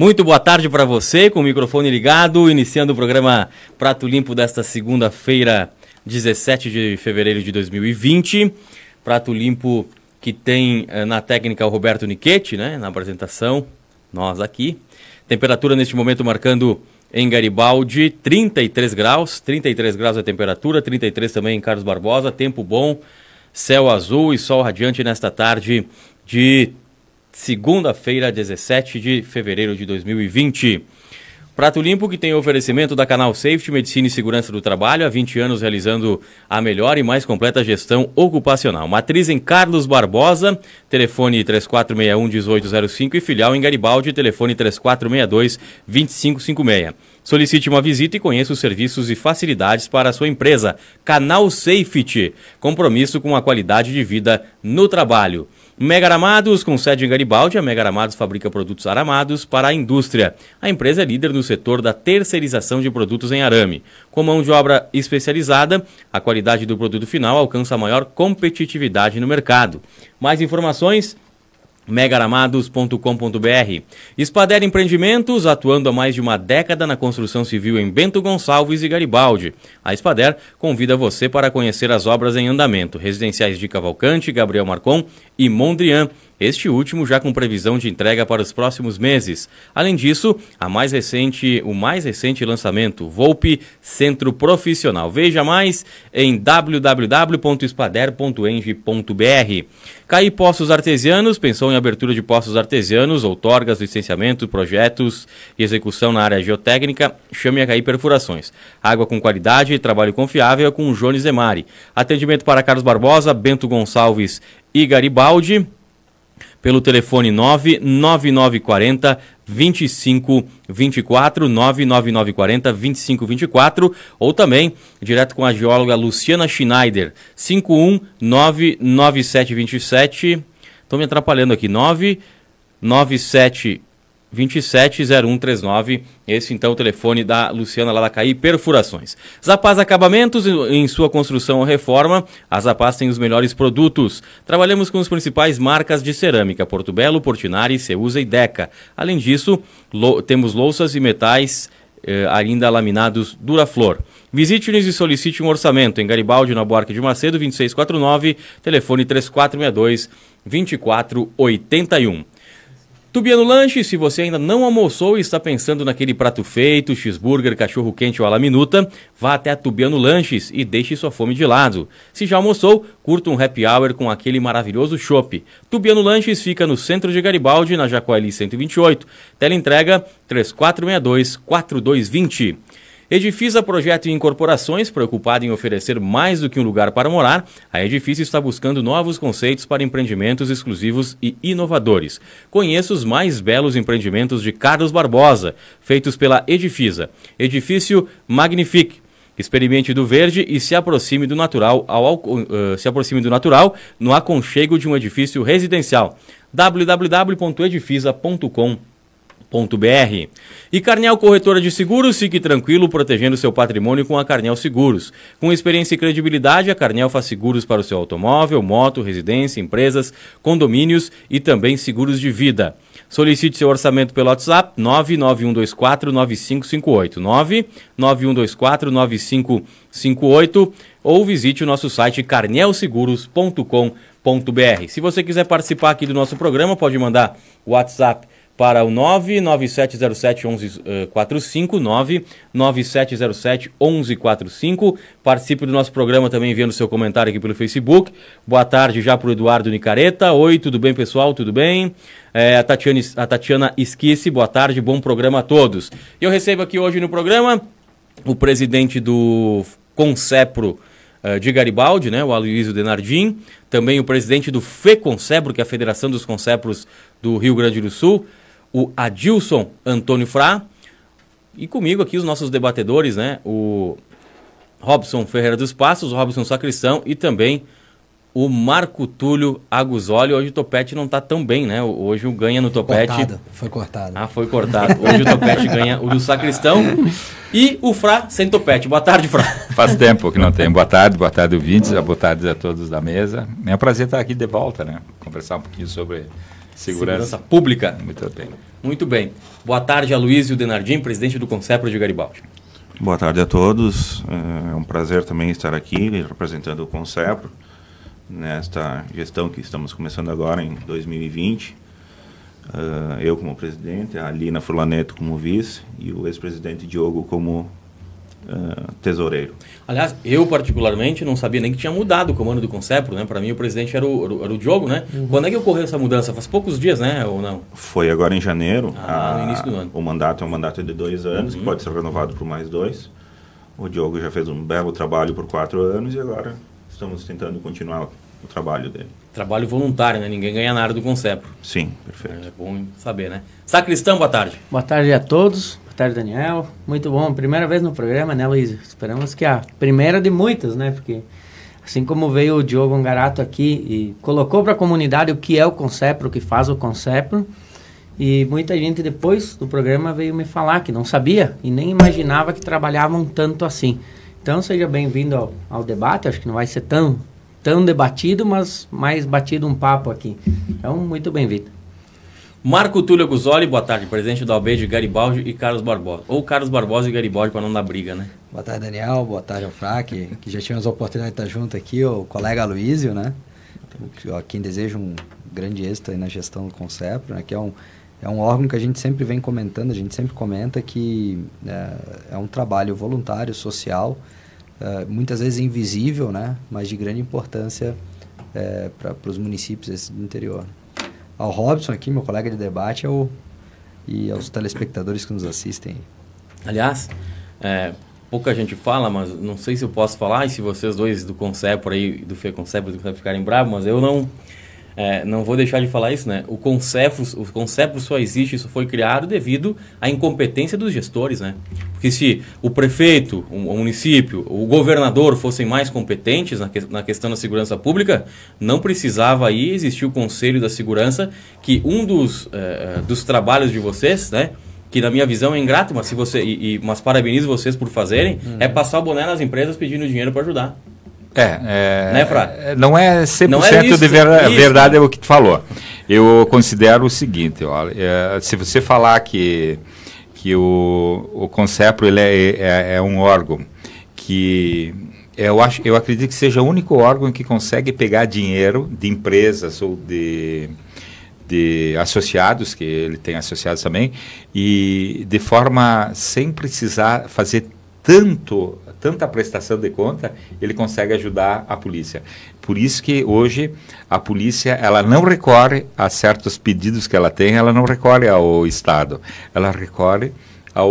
Muito boa tarde para você, com o microfone ligado, iniciando o programa Prato Limpo desta segunda-feira, 17 de fevereiro de 2020. Prato Limpo que tem eh, na técnica o Roberto Niquete, né, na apresentação, nós aqui. Temperatura neste momento marcando em Garibaldi 33 graus, 33 graus a temperatura, 33 também em Carlos Barbosa, tempo bom, céu azul e sol radiante nesta tarde de segunda-feira, 17 de fevereiro de 2020. Prato Limpo que tem oferecimento da Canal Safety Medicina e Segurança do Trabalho, há 20 anos realizando a melhor e mais completa gestão ocupacional. Matriz em Carlos Barbosa, telefone 3461-1805 e filial em Garibaldi, telefone 3462-2556. Solicite uma visita e conheça os serviços e facilidades para a sua empresa. Canal Safety, compromisso com a qualidade de vida no trabalho. Mega Aramados, com sede em Garibaldi, a Mega Aramados fabrica produtos aramados para a indústria. A empresa é líder no setor da terceirização de produtos em arame. Com mão de obra especializada, a qualidade do produto final alcança maior competitividade no mercado. Mais informações megaramados.com.br. Espader Empreendimentos, atuando há mais de uma década na construção civil em Bento Gonçalves e Garibaldi. A Espader convida você para conhecer as obras em andamento, residenciais de Cavalcante, Gabriel Marcon e Mondrian este último já com previsão de entrega para os próximos meses. Além disso, a mais recente, o mais recente lançamento, Volpe Centro Profissional. Veja mais em www.espader.eng.br. CAI Poços Artesianos, pensou em abertura de poços artesianos, outorgas, licenciamento, projetos e execução na área geotécnica, chame a CAI Perfurações. Água com qualidade e trabalho confiável com Jones Emari. Atendimento para Carlos Barbosa, Bento Gonçalves e Garibaldi pelo telefone 99940 2524 99940 2524 ou também direto com a geóloga Luciana Schneider 5199727 Estou me atrapalhando aqui 997 270139. Esse então é o telefone da Luciana CAI Perfurações. Zapaz Acabamentos, em sua construção ou reforma, a Zapaz tem os melhores produtos. Trabalhamos com as principais marcas de cerâmica, Porto Belo, Portinari, Ceusa e Deca. Além disso, temos louças e metais eh, ainda laminados Duraflor. Visite-nos e solicite um orçamento em Garibaldi, na Buarque de Macedo, 2649, telefone 3462 2481. Tubiano Lanche, se você ainda não almoçou e está pensando naquele prato feito, cheeseburger, cachorro quente ou a la minuta, vá até a Tubiano Lanches e deixe sua fome de lado. Se já almoçou, curta um happy hour com aquele maravilhoso chopp. Tubiano Lanches fica no centro de Garibaldi, na Jacoeli 128. Tela entrega 3462 4220. Edifisa Projeto e Incorporações, preocupada em oferecer mais do que um lugar para morar, a Edifício está buscando novos conceitos para empreendimentos exclusivos e inovadores. Conheça os mais belos empreendimentos de Carlos Barbosa, feitos pela Edifisa. Edifício Magnifique. Experimente do verde e se aproxime do natural ao, uh, se aproxime do natural no aconchego de um edifício residencial. www.edifisa.com.br br E Carnel Corretora de Seguros, fique tranquilo protegendo seu patrimônio com a Carnel Seguros. Com experiência e credibilidade, a Carnel faz seguros para o seu automóvel, moto, residência, empresas, condomínios e também seguros de vida. Solicite seu orçamento pelo WhatsApp 991249558, 991249558 ou visite o nosso site carnelseguros.com.br. Se você quiser participar aqui do nosso programa, pode mandar o WhatsApp para o 99707 1145, 99707 1145. Participe do nosso programa também enviando seu comentário aqui pelo Facebook. Boa tarde já para o Eduardo Nicareta. Oi, tudo bem, pessoal? Tudo bem? É, a, Tatiana, a Tatiana Esquisse, boa tarde, bom programa a todos. Eu recebo aqui hoje no programa o presidente do Concepro uh, de Garibaldi, né, o Aloysio Denardim, também o presidente do FECONCEPRO, que é a Federação dos Concepros do Rio Grande do Sul, o Adilson Antônio Frá, e comigo aqui os nossos debatedores, né, o Robson Ferreira dos Passos, o Robson Sacristão e também o Marco Túlio Aguzoli. Hoje o Topete não está tão bem, né? Hoje o ganha no Topete. Cortado, foi cortado. Ah, foi cortado. Hoje o Topete ganha o do Sacristão e o Fra sem Topete. Boa tarde, Fra. Faz tempo que não tem. Boa tarde, boa tarde, ouvintes, boa tarde a todos da mesa. É um prazer estar aqui de volta, né? Conversar um pouquinho sobre segurança, segurança pública. Muito bem. Muito bem. Boa tarde, Aloysio Denardim, presidente do Concepro de Garibaldi. Boa tarde a todos. É um prazer também estar aqui representando o Concepro nesta gestão que estamos começando agora em 2020. Uh, ah, eu como presidente, a Alina Furlaneto como vice e o ex-presidente Diogo como uh, tesoureiro. Aliás, eu particularmente não sabia nem que tinha mudado o comando do Concepro, né? Para mim o presidente era o, era o Diogo, né? Uhum. Quando é que ocorreu essa mudança? Faz poucos dias, né? Ou não? Foi agora em janeiro. Ah, a, no início do ano. O mandato é um mandato de dois anos, uhum. que pode ser renovado por mais dois. O Diogo já fez um belo trabalho por quatro anos e agora estamos tentando continuar o trabalho dele. Trabalho voluntário, né? Ninguém ganha nada do Concepro. Sim, perfeito. É bom saber, né? Sacristão, boa tarde. Boa tarde a todos. Boa tarde, Daniel. Muito bom. Primeira vez no programa, né, Luiz? Esperamos que a primeira de muitas, né? Porque assim como veio o Diogo Angarato aqui e colocou para a comunidade o que é o Concepro, o que faz o Concepro, e muita gente depois do programa veio me falar que não sabia e nem imaginava que trabalhavam tanto assim. Então seja bem-vindo ao, ao, debate, acho que não vai ser tão, tão debatido, mas mais batido um papo aqui. Então, muito bem-vindo. Marco Túlio Guzoli, boa tarde, presidente do Albeide, Garibaldi e Carlos Barbosa. Ou Carlos Barbosa e Garibaldi para não dar briga, né? Boa tarde, Daniel. Boa tarde ao Fraque, que já tivemos a oportunidade de estar junto aqui, o colega Aloísio, né? A quem deseja um grande êxito na gestão do Concepro, né? Que é um, é um órgão que a gente sempre vem comentando, a gente sempre comenta que é, é um trabalho voluntário, social, é, muitas vezes invisível, né? mas de grande importância é, para os municípios do interior. Ao Robson aqui, meu colega de debate, ao, e aos telespectadores que nos assistem. Aliás, é, pouca gente fala, mas não sei se eu posso falar, e se vocês dois do Concepo aí, do Fê Concepo, ficarem bravos, mas eu não é, não vou deixar de falar isso, né? O Concepro, o Concepro só existe, isso foi criado devido à incompetência dos gestores, né? Porque se o prefeito, o, município, o governador fossem mais competentes na, que, na questão da segurança pública, não precisava aí existir o Conselho da Segurança, que um dos, é, é dos trabalhos de vocês, né? que na minha visão é ingrato, mas se você e, e mas parabenizo vocês por fazerem, uhum. é passar o boné nas empresas pedindo dinheiro para ajudar. É, é, né, Fra? É, não é 100% não é isso, de ver, isso. verdade é o que tu falou. Eu considero o seguinte, olha, é, se você falar que, que o, o Concepro ele é, é, é, um órgão que eu, acho, eu acredito que seja o único órgão que consegue pegar dinheiro de empresas ou de, de associados, que ele tem associados também, e de forma sem precisar fazer tanto tanta prestação de conta, ele consegue ajudar a polícia. Por isso que hoje a polícia ela não recorre a certos pedidos que ela tem, ela não recorre ao Estado, ela recorre ao,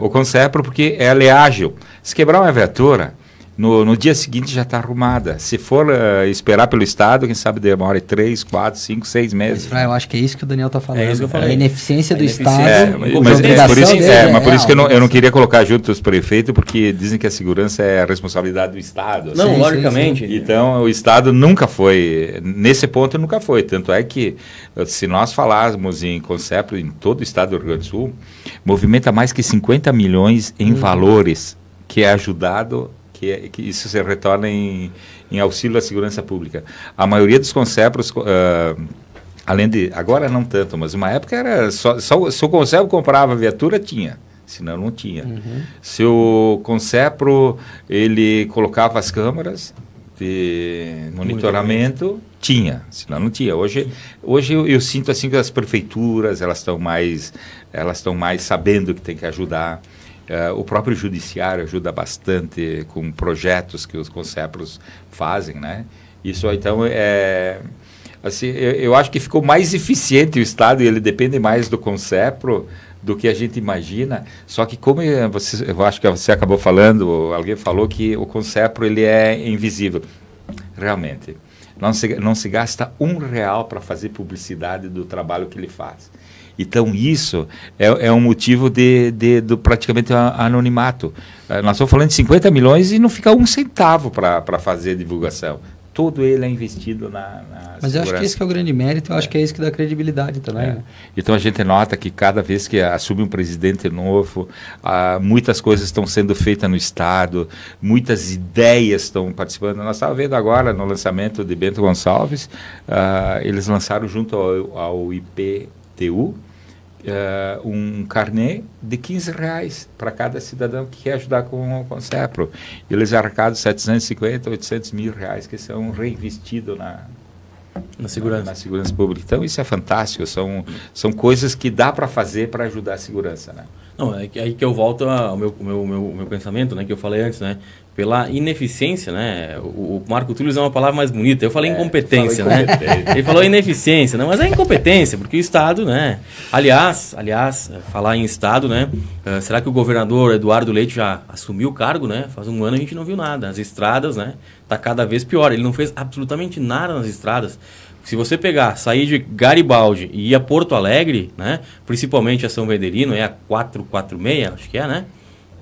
ao Concepro porque ela é ágil. Se quebrar uma viatura, no, no dia seguinte já está arrumada. Se for uh, esperar pelo Estado, quem sabe demora três, quatro, cinco, seis meses. Mas, eu acho que é isso que o Daniel está falando. É isso que eu falei. A ineficiência a do ineficiência. Estado. É, mas, é, por isso, é, mas por isso que eu não, eu não queria colocar junto os prefeitos, porque dizem que a segurança é a responsabilidade do Estado. Não, sim, logicamente. Sim, sim. Então, o Estado nunca foi, nesse ponto nunca foi. Tanto é que, se nós falarmos em conceito em todo o Estado do Rio Grande do Sul, movimenta mais que 50 milhões em hum. valores que é ajudado que, é, que isso se retorna em, em auxílio à segurança pública. A maioria dos concepros, uh, além de, agora não tanto, mas uma época era só, só se o concepro comprava viatura, tinha senão não tinha. Uhum. Se o Concepro ele colocava as câmaras de monitoramento, tinha, senão não tinha. Hoje, hoje eu, eu, sinto assim que as prefeituras elas estão mais elas estão mais sabendo que tem que ajudar. Uh, o próprio judiciário ajuda bastante com projetos que os concepros fazem, né? Isso então é assim, eu, eu, acho que ficou mais eficiente o Estado e ele depende mais do concepro do que a gente imagina. Só que como você, eu acho que você acabou falando, alguém falou que o Concepro ele é invisível. Realmente, não se, não se gasta um real para fazer publicidade do trabalho que ele faz. Então, isso é, é um motivo de, de, de praticamente anonimato. Uh, nós estamos falando de 50 milhões e não fica um centavo para fazer divulgação todo ele é investido na, na Mas eu acho que esse que é o grande mérito, eu é. acho que é isso que dá credibilidade também. É. Né? Então a gente nota que cada vez que assume um presidente novo, ah, muitas coisas estão sendo feitas no Estado, muitas ideias estão participando. Nós estávamos vendo agora no lançamento de Bento Gonçalves, ah, eles lançaram junto ao, ao IPTU, uh, um carnê de 15 reais para cada cidadão que quer ajudar com, com o CEPRO. Eles arrecadam 750, 800 mil reais que são reinvestidos na, na segurança. Na, na, segurança pública. Então isso é fantástico, são, são coisas que dá para fazer para ajudar a segurança. Né? Não, é aí que eu volto ao meu, meu, meu, meu pensamento, né, que eu falei antes, né? Pela ineficiência, né? O, o Marco Túlio usa uma palavra mais bonita. Eu falei é, incompetência, né? Ele falou ineficiência, não, mas é incompetência, porque o Estado, né? Aliás, aliás, falar em Estado, né? Uh, será que o governador Eduardo Leite já assumiu o cargo, né? Faz um ano a gente não viu nada. As estradas, né? Tá cada vez pior. Ele não fez absolutamente nada nas estradas. Se você pegar, sair de Garibaldi e ir a Porto Alegre, né? Principalmente a São Venderino, é a 446, acho que é, né?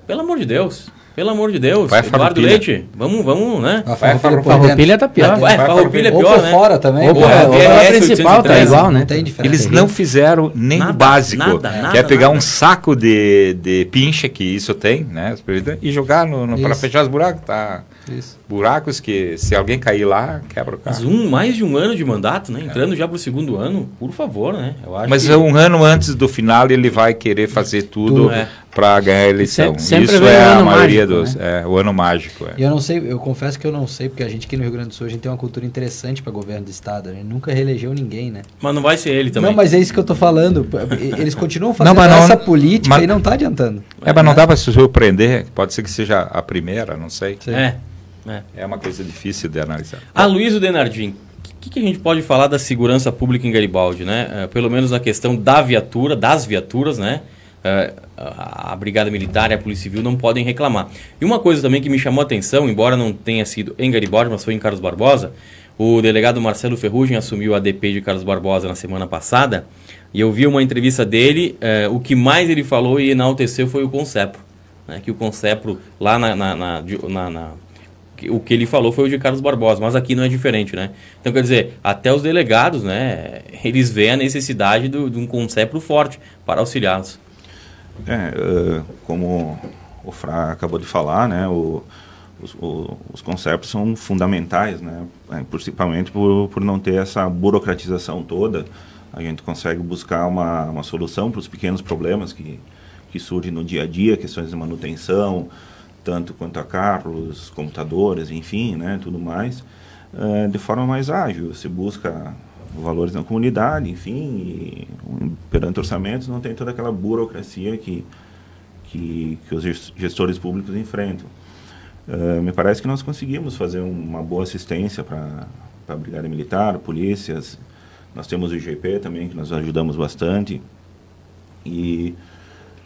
Pelo amor de Deus. Pelo amor de Deus, vai Eduardo Leite, vamos, vamos, né? A farroupilha, tá pior. É, farroupilha é pior, Ou por né? fora também. Ou por, é, é, é, principal tá igual, né? Tem diferença. Eles não fizeram nem nada, o básico. Nada, nada, que é pegar nada. um saco de, de pincha, que isso tem, né? E jogar no, no para fechar os buracos, tá? Isso. Buracos que se alguém cair lá, quebra o carro. Mas um, mais de um ano de mandato, né? Entrando é. já para o segundo ano, por favor, né? Mas que... um ano antes do final ele vai querer fazer tudo, tudo é. Para ganhar a eleição. Sempre, sempre Isso é a maioria mágico, dos. Né? É, o ano mágico. É. E eu não sei, eu confesso que eu não sei, porque a gente aqui no Rio Grande do Sul a gente tem uma cultura interessante para governo do estado. A gente nunca reelegeu ninguém, né? Mas não vai ser ele também. Não, mas é isso que eu tô falando. Eles continuam fazendo não, essa não, política mas, e não tá adiantando. É, mas não dá para se surpreender. Pode ser que seja a primeira, não sei. É. É. é uma coisa difícil de analisar. A Luísa Denardim, o que, que, a gente pode falar da segurança pública em Garibaldi, né? É, pelo menos a questão da viatura, das viaturas, né? A Brigada Militar e a Polícia Civil não podem reclamar. E uma coisa também que me chamou a atenção, embora não tenha sido em Garibaldi, mas foi em Carlos Barbosa, o delegado Marcelo Ferrugem assumiu a DP de Carlos Barbosa na semana passada, e eu vi uma entrevista dele, é, o que mais ele falou e enalteceu foi o Concepro. Né? Que o Concepro, lá na, na, na, na o que ele falou foi o de Carlos Barbosa, mas aqui não é diferente, né? Então, quer dizer, até os delegados, né, eles veem a necessidade do, de um conceito forte para auxiliá-los. É, uh, como o Fra acabou de falar, né, o, os, o, os são fundamentais, né, é, principalmente por, por não ter essa burocratização toda, a gente consegue buscar uma, uma solução para os pequenos problemas que, que surgem no dia a dia, questões de manutenção, tanto quanto a carros, computadores, enfim, né, tudo mais, uh, de forma mais ágil. Se busca valores na comunidade, enfim, e, perante orçamentos não tem toda aquela burocracia que, que, que os gestores públicos enfrentam. Uh, me parece que nós conseguimos fazer uma boa assistência para a Brigada Militar, polícias. Nós temos o IGP também, que nós ajudamos bastante. E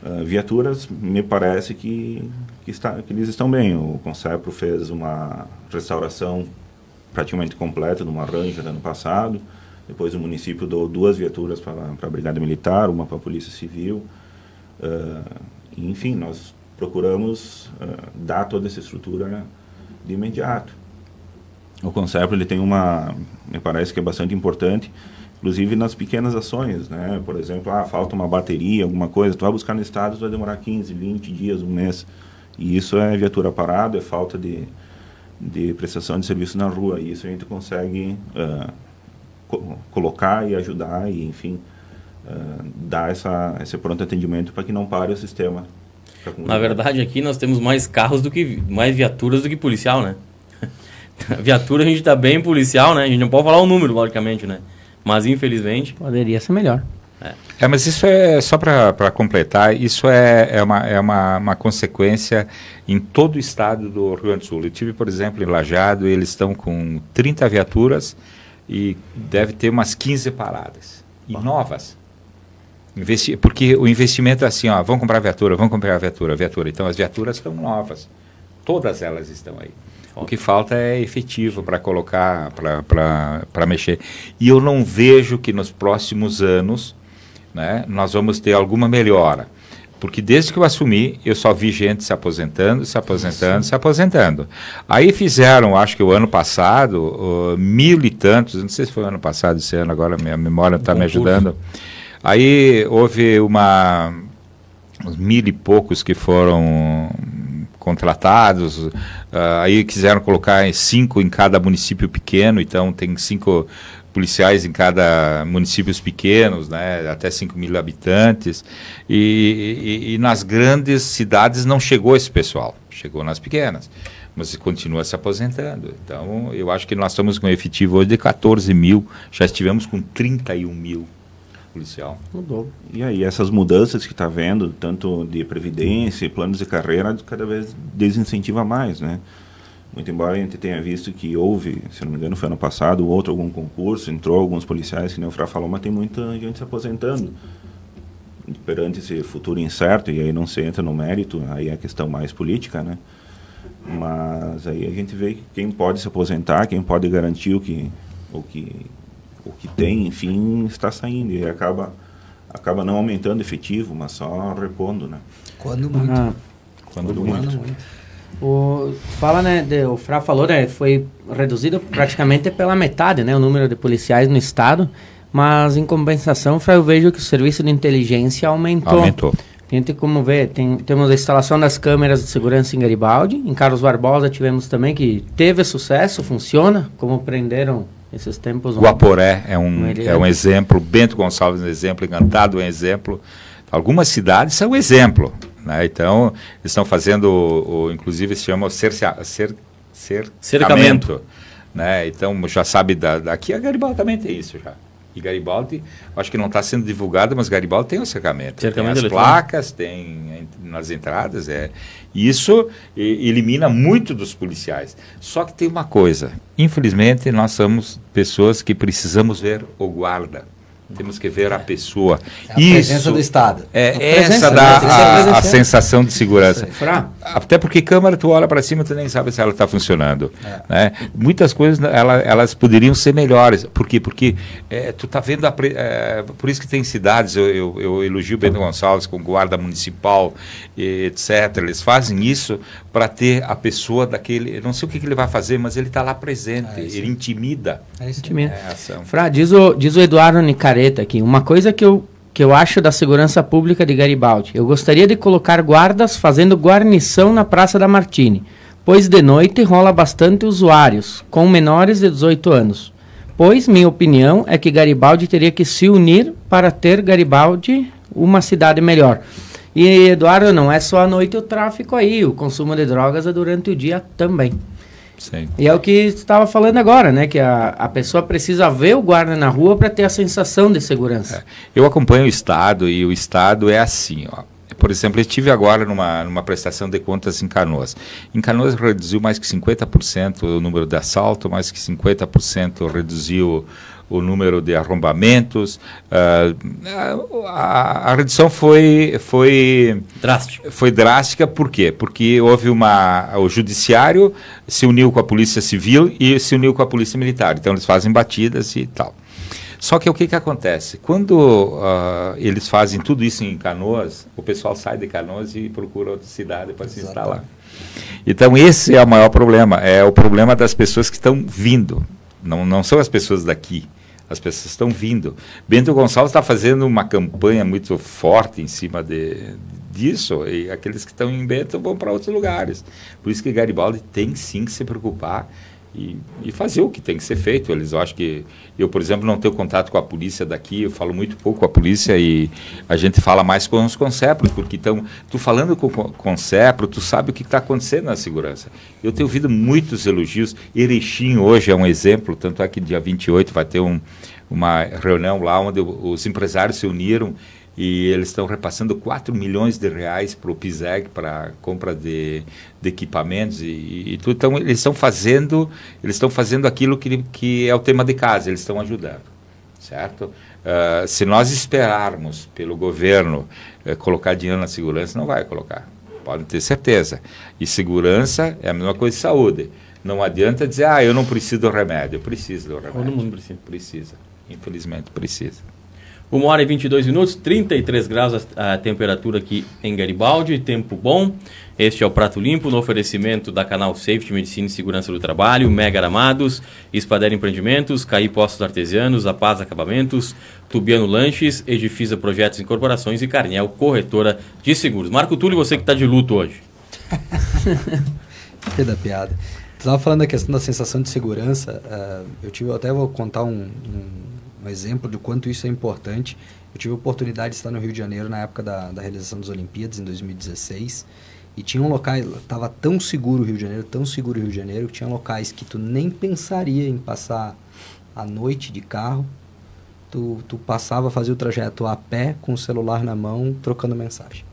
Uh, viaturas, me parece que, que, está, que eles estão bem. O Concepro fez uma restauração praticamente completa de uma Ranger ano passado. Depois o município deu duas viaturas para a Brigada Militar, uma para a Polícia Civil. Uh, enfim, nós procuramos uh, dar toda essa estrutura de imediato. O Concepro ele tem uma, me parece que é bastante importante, inclusive nas pequenas ações, né? Por exemplo, ah, falta uma bateria, alguma coisa, tu vai buscar no estado, vai demorar 15, 20 dias, um mês. E isso é viatura parada, é falta de, de prestação de serviço na rua. E isso a gente consegue uh, co colocar e ajudar e, enfim, uh, dar essa, esse pronto atendimento para que não pare o sistema. Na verdade, aqui nós temos mais carros do que mais viaturas do que policial, né? Viatura a gente está bem policial, né? A gente não pode falar o número, logicamente, né? Mas infelizmente. Poderia ser melhor. É, é mas isso é, só para completar, isso é, é, uma, é uma, uma consequência em todo o estado do Rio Grande do Sul. Eu tive, por exemplo, em Lajado, eles estão com 30 viaturas e deve ter umas 15 paradas. E novas. Investi porque o investimento é assim, ó, vamos comprar viatura, vamos comprar viatura, viatura. Então as viaturas estão novas. Todas elas estão aí. O que falta é efetivo para colocar, para mexer. E eu não vejo que nos próximos anos né, nós vamos ter alguma melhora. Porque desde que eu assumi, eu só vi gente se aposentando, se aposentando, Sim. se aposentando. Aí fizeram, acho que o ano passado, uh, mil e tantos, não sei se foi o ano passado, esse ano, agora minha memória está me ajudando. Aí houve uma, uns mil e poucos que foram contratados, uh, aí quiseram colocar cinco em cada município pequeno, então tem cinco policiais em cada municípios pequenos, né, até 5 mil habitantes, e, e, e, nas grandes cidades não chegou esse pessoal, chegou nas pequenas, mas continua se aposentando. Então, eu acho que nós estamos com um efetivo hoje de 14 mil, já estivemos com 31 mil policial. Mudou. E aí, essas mudanças que está vendo, tanto de previdência planos de carreira, cada vez desincentiva mais, né? Muito embora a gente tenha visto que houve, se não me engano, foi ano passado, outro algum concurso, entrou alguns policiais, que nem o Fra falou, mas tem muita gente se aposentando. Perante esse futuro incerto, e aí não se entra no mérito, aí é a questão mais política, né? Mas aí a gente vê quem pode se aposentar, quem pode garantir o que, o que o que tem, enfim, está saindo e acaba acaba não aumentando efetivo, mas só repondo, né? Quando muito. Ah, quando, quando muito. muito. O, fala, né, de, o Fra falou, né, foi reduzido praticamente pela metade, né, o número de policiais no estado, mas em compensação, Fra, eu vejo que o serviço de inteligência aumentou. Aumentou. A gente, como vê, tem, temos a instalação das câmeras de segurança em Garibaldi, em Carlos Barbosa tivemos também que teve sucesso, funciona, como prenderam esses tempos. Guaporé é um, é um exemplo, Bento Gonçalves é um exemplo, Encantado é um exemplo. Algumas cidades são um exemplo. Né? Então, eles estão fazendo, o, o, inclusive se chama cerca, cer, cercamento. cercamento. Né? Então, já sabe, da, daqui a Garibaldi também tem isso já. E Garibaldi, acho que não está sendo divulgado, mas Garibaldi tem o cercamento. cercamento tem as placas, tem nas entradas. É. Isso elimina muito dos policiais. Só que tem uma coisa: infelizmente, nós somos pessoas que precisamos ver o guarda. Temos que ver a pessoa. É a Isso, presença do Estado. É essa dá a, a, sensação de segurança. Até porque câmera, tu olha para cima, tu nem sabe se ela está funcionando. É. Né? Muitas coisas ela, elas poderiam ser melhores. Por quê? Porque é, tu está vendo, a, é, por isso que tem cidades, eu, eu, eu elogio o Bento Gonçalves com guarda municipal, etc. Eles fazem isso para ter a pessoa daquele. Eu não sei o que, que ele vai fazer, mas ele está lá presente, é ele intimida. É isso. Intimida. É, Fra, diz o, diz o Eduardo Aqui, uma coisa que eu, que eu acho da segurança pública de Garibaldi. Eu gostaria de colocar guardas fazendo guarnição na Praça da Martini, pois de noite rola bastante usuários, com menores de 18 anos. Pois minha opinião é que Garibaldi teria que se unir para ter Garibaldi uma cidade melhor. E, Eduardo, não é só à noite o tráfico aí, o consumo de drogas é durante o dia também. Sim. E é o que estava falando agora, né? Que a, a pessoa precisa ver o guarda na rua para ter a sensação de segurança. É. Eu acompanho o Estado e o Estado é assim, ó. Por exemplo, eu estive agora numa, numa prestação de contas em Canoas. Em Canoas reduziu mais que 50% o número de assalto, mais que 50% reduziu o número de arrombamentos. Uh, a, a, redução foi, foi drástica. Foi drástica por quê? Porque houve uma. O judiciário se uniu com a polícia civil e se uniu com a polícia militar. Então eles fazem batidas e tal. Só que o que, que acontece? Quando uh, eles fazem tudo isso em Canoas, o pessoal sai de Canoas e procura outra cidade para se instalar. Então esse é o maior problema, é o problema das pessoas que estão vindo. Não, não são as pessoas daqui. As pessoas estão vindo. Bento Gonçalves está fazendo uma campanha muito forte em cima de, disso, e aqueles que estão em Bento vão para outros lugares. Por isso que Garibaldi tem sim que se preocupar e, e, fazer o que tem que ser feito. Eles, eu acho que eu, por exemplo, não tenho contato com a polícia daqui, eu falo muito pouco com a polícia e a gente fala mais com os concepros, porque então, tu falando com o concepro, tu sabe o que está acontecendo na segurança. Eu tenho ouvido muitos elogios. Erechim hoje é um exemplo, tanto é que dia 28 vai ter um, uma reunião lá onde os empresários se uniram e eles estão repassando 4 milhões de reais para o PISEG, para compra de, de equipamentos e, e, tudo. Então, eles estão fazendo, eles estão fazendo aquilo que, que é o tema de casa, eles estão ajudando, certo? Uh, se nós esperarmos pelo governo uh, colocar dinheiro na segurança, não vai colocar. Podem ter certeza. E segurança é a mesma coisa que saúde. Não adianta dizer, ah, eu não preciso do remédio. Eu preciso do remédio. Todo mundo precisa. Precisa. Infelizmente, precisa. 1 hora e 22 minutos, 33 graus a, temperatura aqui em Garibaldi, tempo bom. Este é o Prato Limpo, no oferecimento da Canal Safety, Medicina e Segurança do Trabalho, Mega Aramados, Espader Empreendimentos, Caí Postos Artesianos, A Paz Acabamentos, Tubiano Lanches, Edifisa Projetos e Incorporações e Carnel, Corretora de Seguros. Marco Túlio, você que está de luto hoje. que da piada. Estava falando da questão da sensação de segurança. Uh, eu tive, até vou contar um, um um exemplo de quanto isso é importante. Eu tive a oportunidade de estar no Rio de Janeiro na época da, da realização das Olimpíadas, em 2016. E tinha um locais, estava tão seguro o Rio de Janeiro, tão seguro o Rio de Janeiro, que tinha locais que tu nem pensaria em passar a noite de carro. Tu, tu passava, fazia o trajeto a pé, com o celular na mão, trocando mensagem.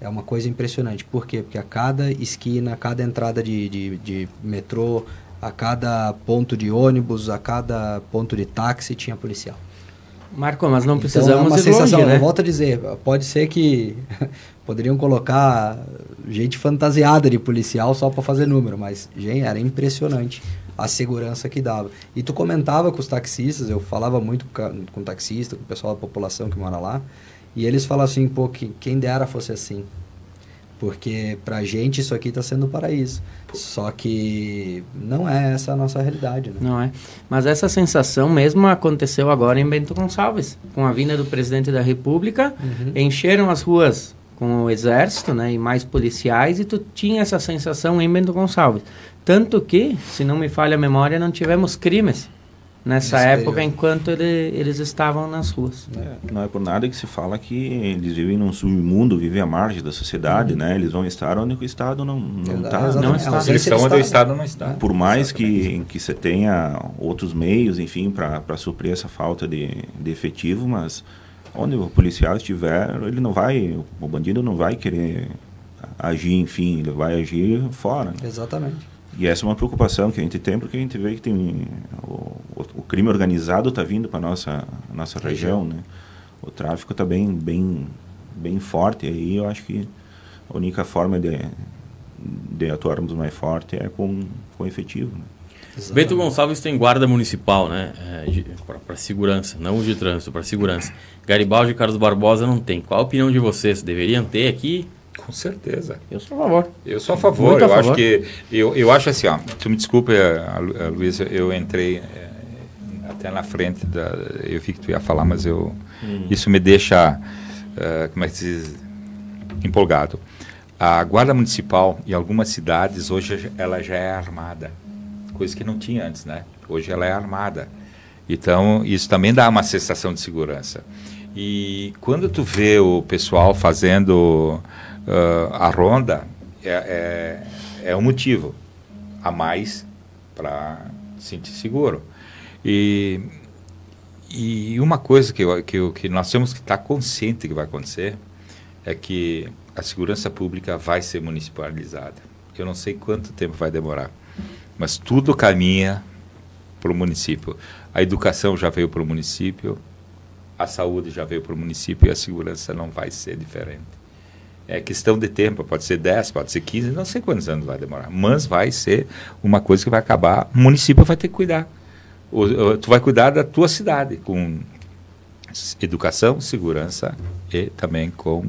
É uma coisa impressionante. Por quê? Porque a cada esquina, a cada entrada de, de, de metrô, a cada ponto de ônibus, a cada ponto de táxi tinha policial. Marco, mas não precisamos então, é uma sensação, longe, né? volto a dizer, pode ser que poderiam colocar gente fantasiada de policial só para fazer número, mas gente, era impressionante a segurança que dava. E tu comentava com os taxistas, eu falava muito com, com taxista, com o pessoal da população que mora lá, e eles falam assim, pô, que, quem dera fosse assim. Porque pra gente isso aqui está sendo um paraíso. Só que não é essa a nossa realidade. Né? Não é. Mas essa sensação mesmo aconteceu agora em Bento Gonçalves. Com a vinda do presidente da República, uhum. encheram as ruas com o exército né, e mais policiais e tu tinha essa sensação em Bento Gonçalves. Tanto que, se não me falha a memória, não tivemos crimes nessa Nesse época período. enquanto ele, eles estavam nas ruas. É, não é por nada que se fala que eles vivem num submundo, vivem à margem da sociedade, uhum. né? Eles vão estar onde o Estado não não está. Não está. Eles estão onde o Estado não está. Por mais que que você tenha outros meios, enfim, para suprir essa falta de, de efetivo, mas onde o policial estiver, ele não vai, o bandido não vai querer agir, enfim, ele vai agir fora. Né? Exatamente. E essa é uma preocupação que a gente tem, porque a gente vê que tem o, o crime organizado está vindo para nossa nossa região, né? O tráfico está bem bem bem forte aí. Eu acho que a única forma de de atuarmos mais forte é com com efetivo. Né? Bento Gonçalves tem guarda municipal, né? É, para segurança, não de trânsito, para segurança. Garibaldi e Carlos Barbosa não tem. Qual a opinião de vocês? Deveriam ter aqui? Com certeza. Eu sou a favor. Eu sou a favor. Muito eu favor. acho que eu, eu acho assim, ó. Tu me desculpe, Luiz, eu entrei é, até na frente da. Eu vi que tu ia falar, mas eu hum. isso me deixa, uh, como é que se diz, empolgado. A guarda municipal em algumas cidades hoje ela já é armada, coisa que não tinha antes, né? Hoje ela é armada. Então isso também dá uma sensação de segurança. E quando tu vê o pessoal fazendo uh, a ronda é, é, é um motivo a mais para sentir seguro. E, e uma coisa que, eu, que, eu, que nós temos que estar consciente que vai acontecer é que a segurança pública vai ser municipalizada. Eu não sei quanto tempo vai demorar, mas tudo caminha para o município. A educação já veio para o município, a saúde já veio para o município e a segurança não vai ser diferente. É questão de tempo, pode ser 10, pode ser 15, não sei quantos anos vai demorar, mas vai ser uma coisa que vai acabar, o município vai ter que cuidar. O, tu vai cuidar da tua cidade com educação, segurança e também com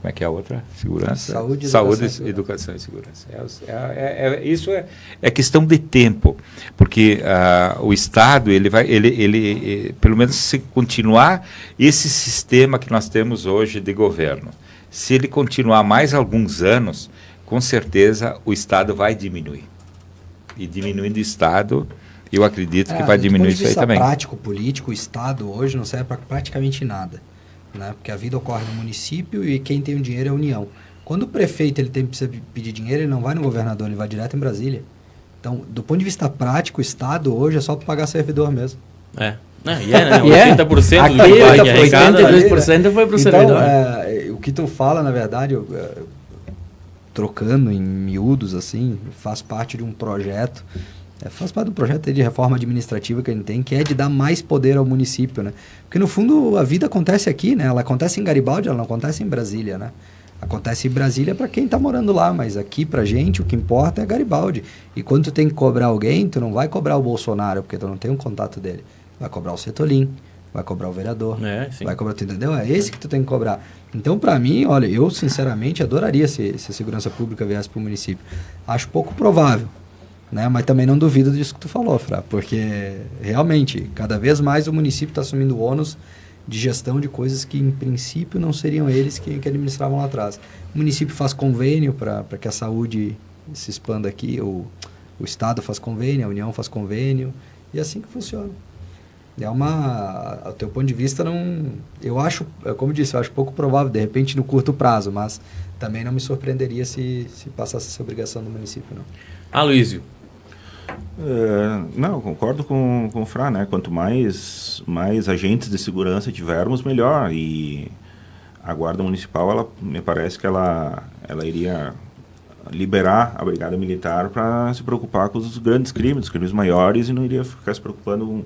como é que é a outra? Segurança. Saúde, Saúde educação, educação e segurança. É, é, é, isso é, é questão de tempo, porque uh, o Estado, ele vai, ele, ele, pelo menos se continuar esse sistema que nós temos hoje de governo, se ele continuar mais alguns anos, com certeza o Estado vai diminuir. E diminuindo o Estado, eu acredito que é, vai diminuir isso aí também. prático, político, o Estado hoje não serve para praticamente nada né? Porque a vida ocorre no município e quem tem o dinheiro é a União. Quando o prefeito ele tem precisa pedir dinheiro, ele não vai no governador, ele vai direto em Brasília. Então, do ponto de vista prático, o Estado hoje é só para pagar servidor mesmo. É. É, e é, né? 80% yeah. do Aqui, arrecada, 82% foi para o então, servidor. É, o que tu fala, na verdade, eu, é, trocando em miúdos, assim, faz parte de um projeto É, faz parte do projeto de reforma administrativa que a gente tem, que é de dar mais poder ao município, né? Porque no fundo a vida acontece aqui, né? Ela acontece em Garibaldi, ela não acontece em Brasília, né? Acontece em Brasília para quem está morando lá, mas aqui para gente o que importa é Garibaldi. E quando tu tem que cobrar alguém, tu não vai cobrar o Bolsonaro, porque tu não tem um contato dele. Vai cobrar o Cetolin, vai cobrar o vereador, é, vai cobrar, tu entendeu? É esse que tu tem que cobrar. Então, para mim, olha, eu sinceramente adoraria se, se a segurança pública viesse para o município. Acho pouco provável, né? Mas também não duvido disso que tu falou, Fra, porque realmente, cada vez mais o município está assumindo ônus de gestão de coisas que, em princípio, não seriam eles que, que administravam lá atrás. O município faz convênio para que a saúde se expanda aqui, o, o Estado faz convênio, a União faz convênio, e é assim que funciona. É uma, a teu ponto de vista, não, eu acho, é como eu disse, eu acho pouco provável, de repente, no curto prazo, mas também não me surpreenderia se, se passasse essa obrigação do município, não. Aloysio, é, não, concordo com, com o Fra, né? Quanto mais, mais agentes de segurança tivermos, melhor. E a Guarda Municipal, ela, me parece que ela, ela iria liberar a Brigada Militar para se preocupar com os grandes crimes, os crimes maiores, e não iria ficar se preocupando com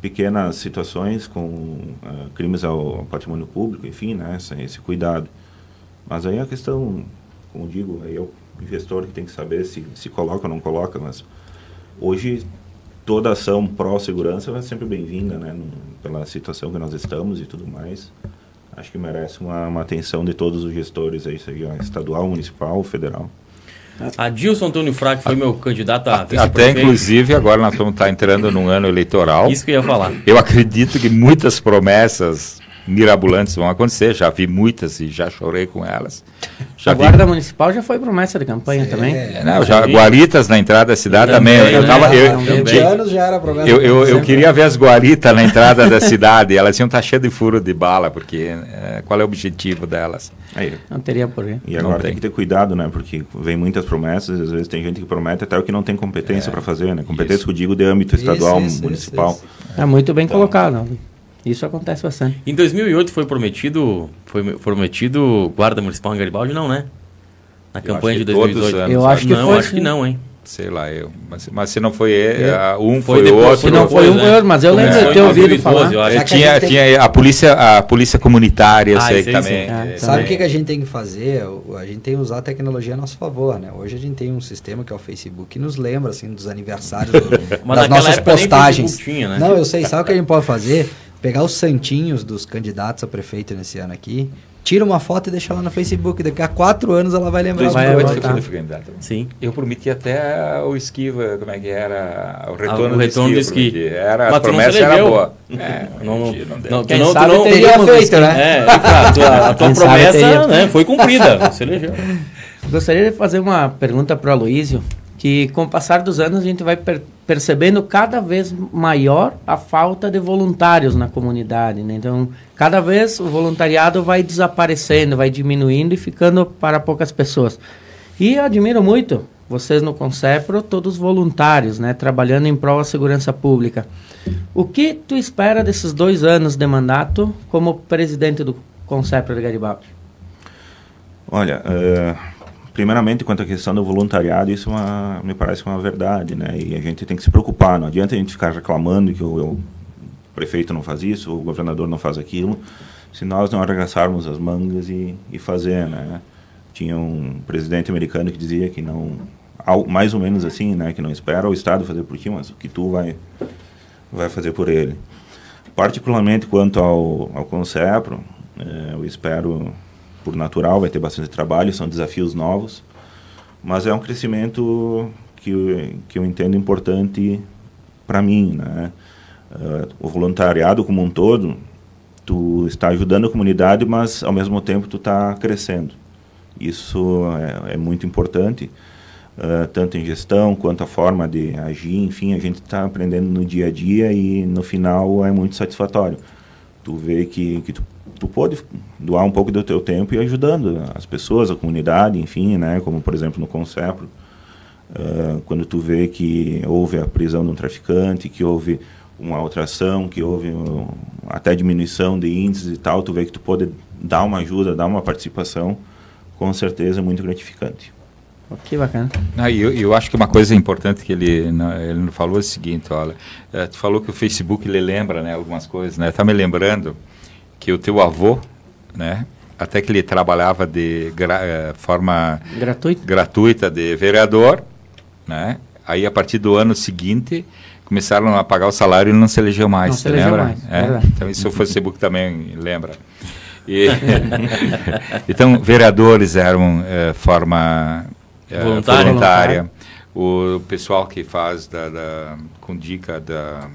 pequenas situações, com uh, crimes ao, patrimônio público, enfim, né? Esse, esse cuidado. Mas aí a questão, como digo, aí é o gestor que tem que saber se, se coloca ou não coloca, mas Hoje, toda ação pró-segurança é sempre bem-vinda, né? pela situação que nós estamos e tudo mais. Acho que merece uma, uma atenção de todos os gestores aí, seja estadual, municipal, federal. Adilson Antônio Fraga foi meu candidato a Até inclusive agora nós vamos estar entrando num ano eleitoral. Isso que eu ia falar. Eu acredito que muitas promessas mirabolantes vão acontecer, já vi muitas e já chorei com elas. Já a Guarda vi... Municipal já foi promessa de campanha Sim, também. É, não, já, guaritas na entrada da cidade também. também. Eu, eu, tava, eu, eu. Eu, eu, eu queria ver as guaritas na entrada da cidade. Elas iam estar cheias de furo de bala, porque é, qual é o objetivo delas? Aí, não teria porquê. E agora tem. tem. que ter cuidado, né? Porque vem muitas promessas, às vezes tem gente que promete até o que não tem competência é, para fazer, né? Competência isso. que eu digo de âmbito estadual, isso, isso, municipal. É muito bem então, colocado. Isso acontece bastante. Em 2008 foi prometido, foi prometido guarda municipal em Garibaldi, não, né? Na campanha de 2018. Eu acho que não, foi. acho que não, hein? Sei lá, eu. Mas, mas se não foi ele, é. um foi, foi outro. Se não foi um, né? mas eu lembro é. de ter ouvido falar. É, tinha, a, tinha a polícia, a polícia comunitária, eu ah, sei que também. É, Sabe o que, que a gente tem que fazer? A gente tem que usar a tecnologia a nosso favor, né? Hoje a gente tem um sistema que é o Facebook que nos lembra assim dos aniversários, do, das nossas postagens. Tinha, né? Não, eu sei. Sabe o que a gente pode fazer? Pegar os santinhos dos candidatos a prefeito nesse ano aqui, tira uma foto e deixa lá no Facebook. Daqui a quatro anos ela vai lembrar. Vai, vai, vai, Sim. Eu prometi até o esquiva, como é que era? O retorno, ah, o retorno do esqui. Do esqui. Era, a promessa era boa. É, não, não, não, Quem não, sabe não, teria feito, né? É, a tua, a tua promessa né, foi cumprida. Você elegeu. Gostaria de fazer uma pergunta para o Aloysio que com o passar dos anos a gente vai per percebendo cada vez maior a falta de voluntários na comunidade. Né? Então, cada vez o voluntariado vai desaparecendo, vai diminuindo e ficando para poucas pessoas. E admiro muito vocês no Concepro, todos voluntários, né? trabalhando em prol da segurança pública. O que tu espera desses dois anos de mandato como presidente do Concepro de Garibaldi? Olha, uh primeiramente, quanto à questão do voluntariado, isso é uma, me parece uma verdade, né? E a gente tem que se preocupar. Não adianta a gente ficar reclamando que o, o prefeito não faz isso, o governador não faz aquilo, se nós não arregaçarmos as mangas e, e fazer, né? Tinha um presidente americano que dizia que não, mais ou menos assim, né? Que não espera o Estado fazer por ti, mas o que tu vai, vai fazer por ele. Particularmente quanto ao, ao Concepro, é, eu espero por natural, vai ter bastante trabalho, são desafios novos, mas é um crescimento que, que eu entendo importante para mim, né? Uh, o voluntariado como um todo, tu está ajudando a comunidade, mas ao mesmo tempo tu está crescendo. Isso é, é muito importante, uh, tanto em gestão quanto a forma de agir, enfim, a gente está aprendendo no dia a dia e no final é muito satisfatório. Tu vê que, que tu tu pode doar um pouco do teu tempo e ajudando as pessoas, a comunidade, enfim, né? Como por exemplo no Concepro, uh, quando tu vê que houve a prisão de um traficante, que houve uma outra ação, que houve uh, até diminuição de índices e tal, tu vê que tu pode dar uma ajuda, dar uma participação, com certeza muito gratificante. Que bacana. Ah, eu, eu acho que uma coisa importante que ele não, ele não falou é o seguinte, olha, é, tu falou que o Facebook ele lembra, né, algumas coisas, né? Tá me lembrando que o teu avô, né, até que ele trabalhava de gra, é, forma gratuita. gratuita de vereador, né? Aí a partir do ano seguinte começaram a pagar o salário e não se elegeu mais, não se elegeu lembra? Mais, é? Então isso o Facebook também lembra. E, então vereadores eram é, forma é, voluntária. voluntária. O pessoal que faz da, da com dica da,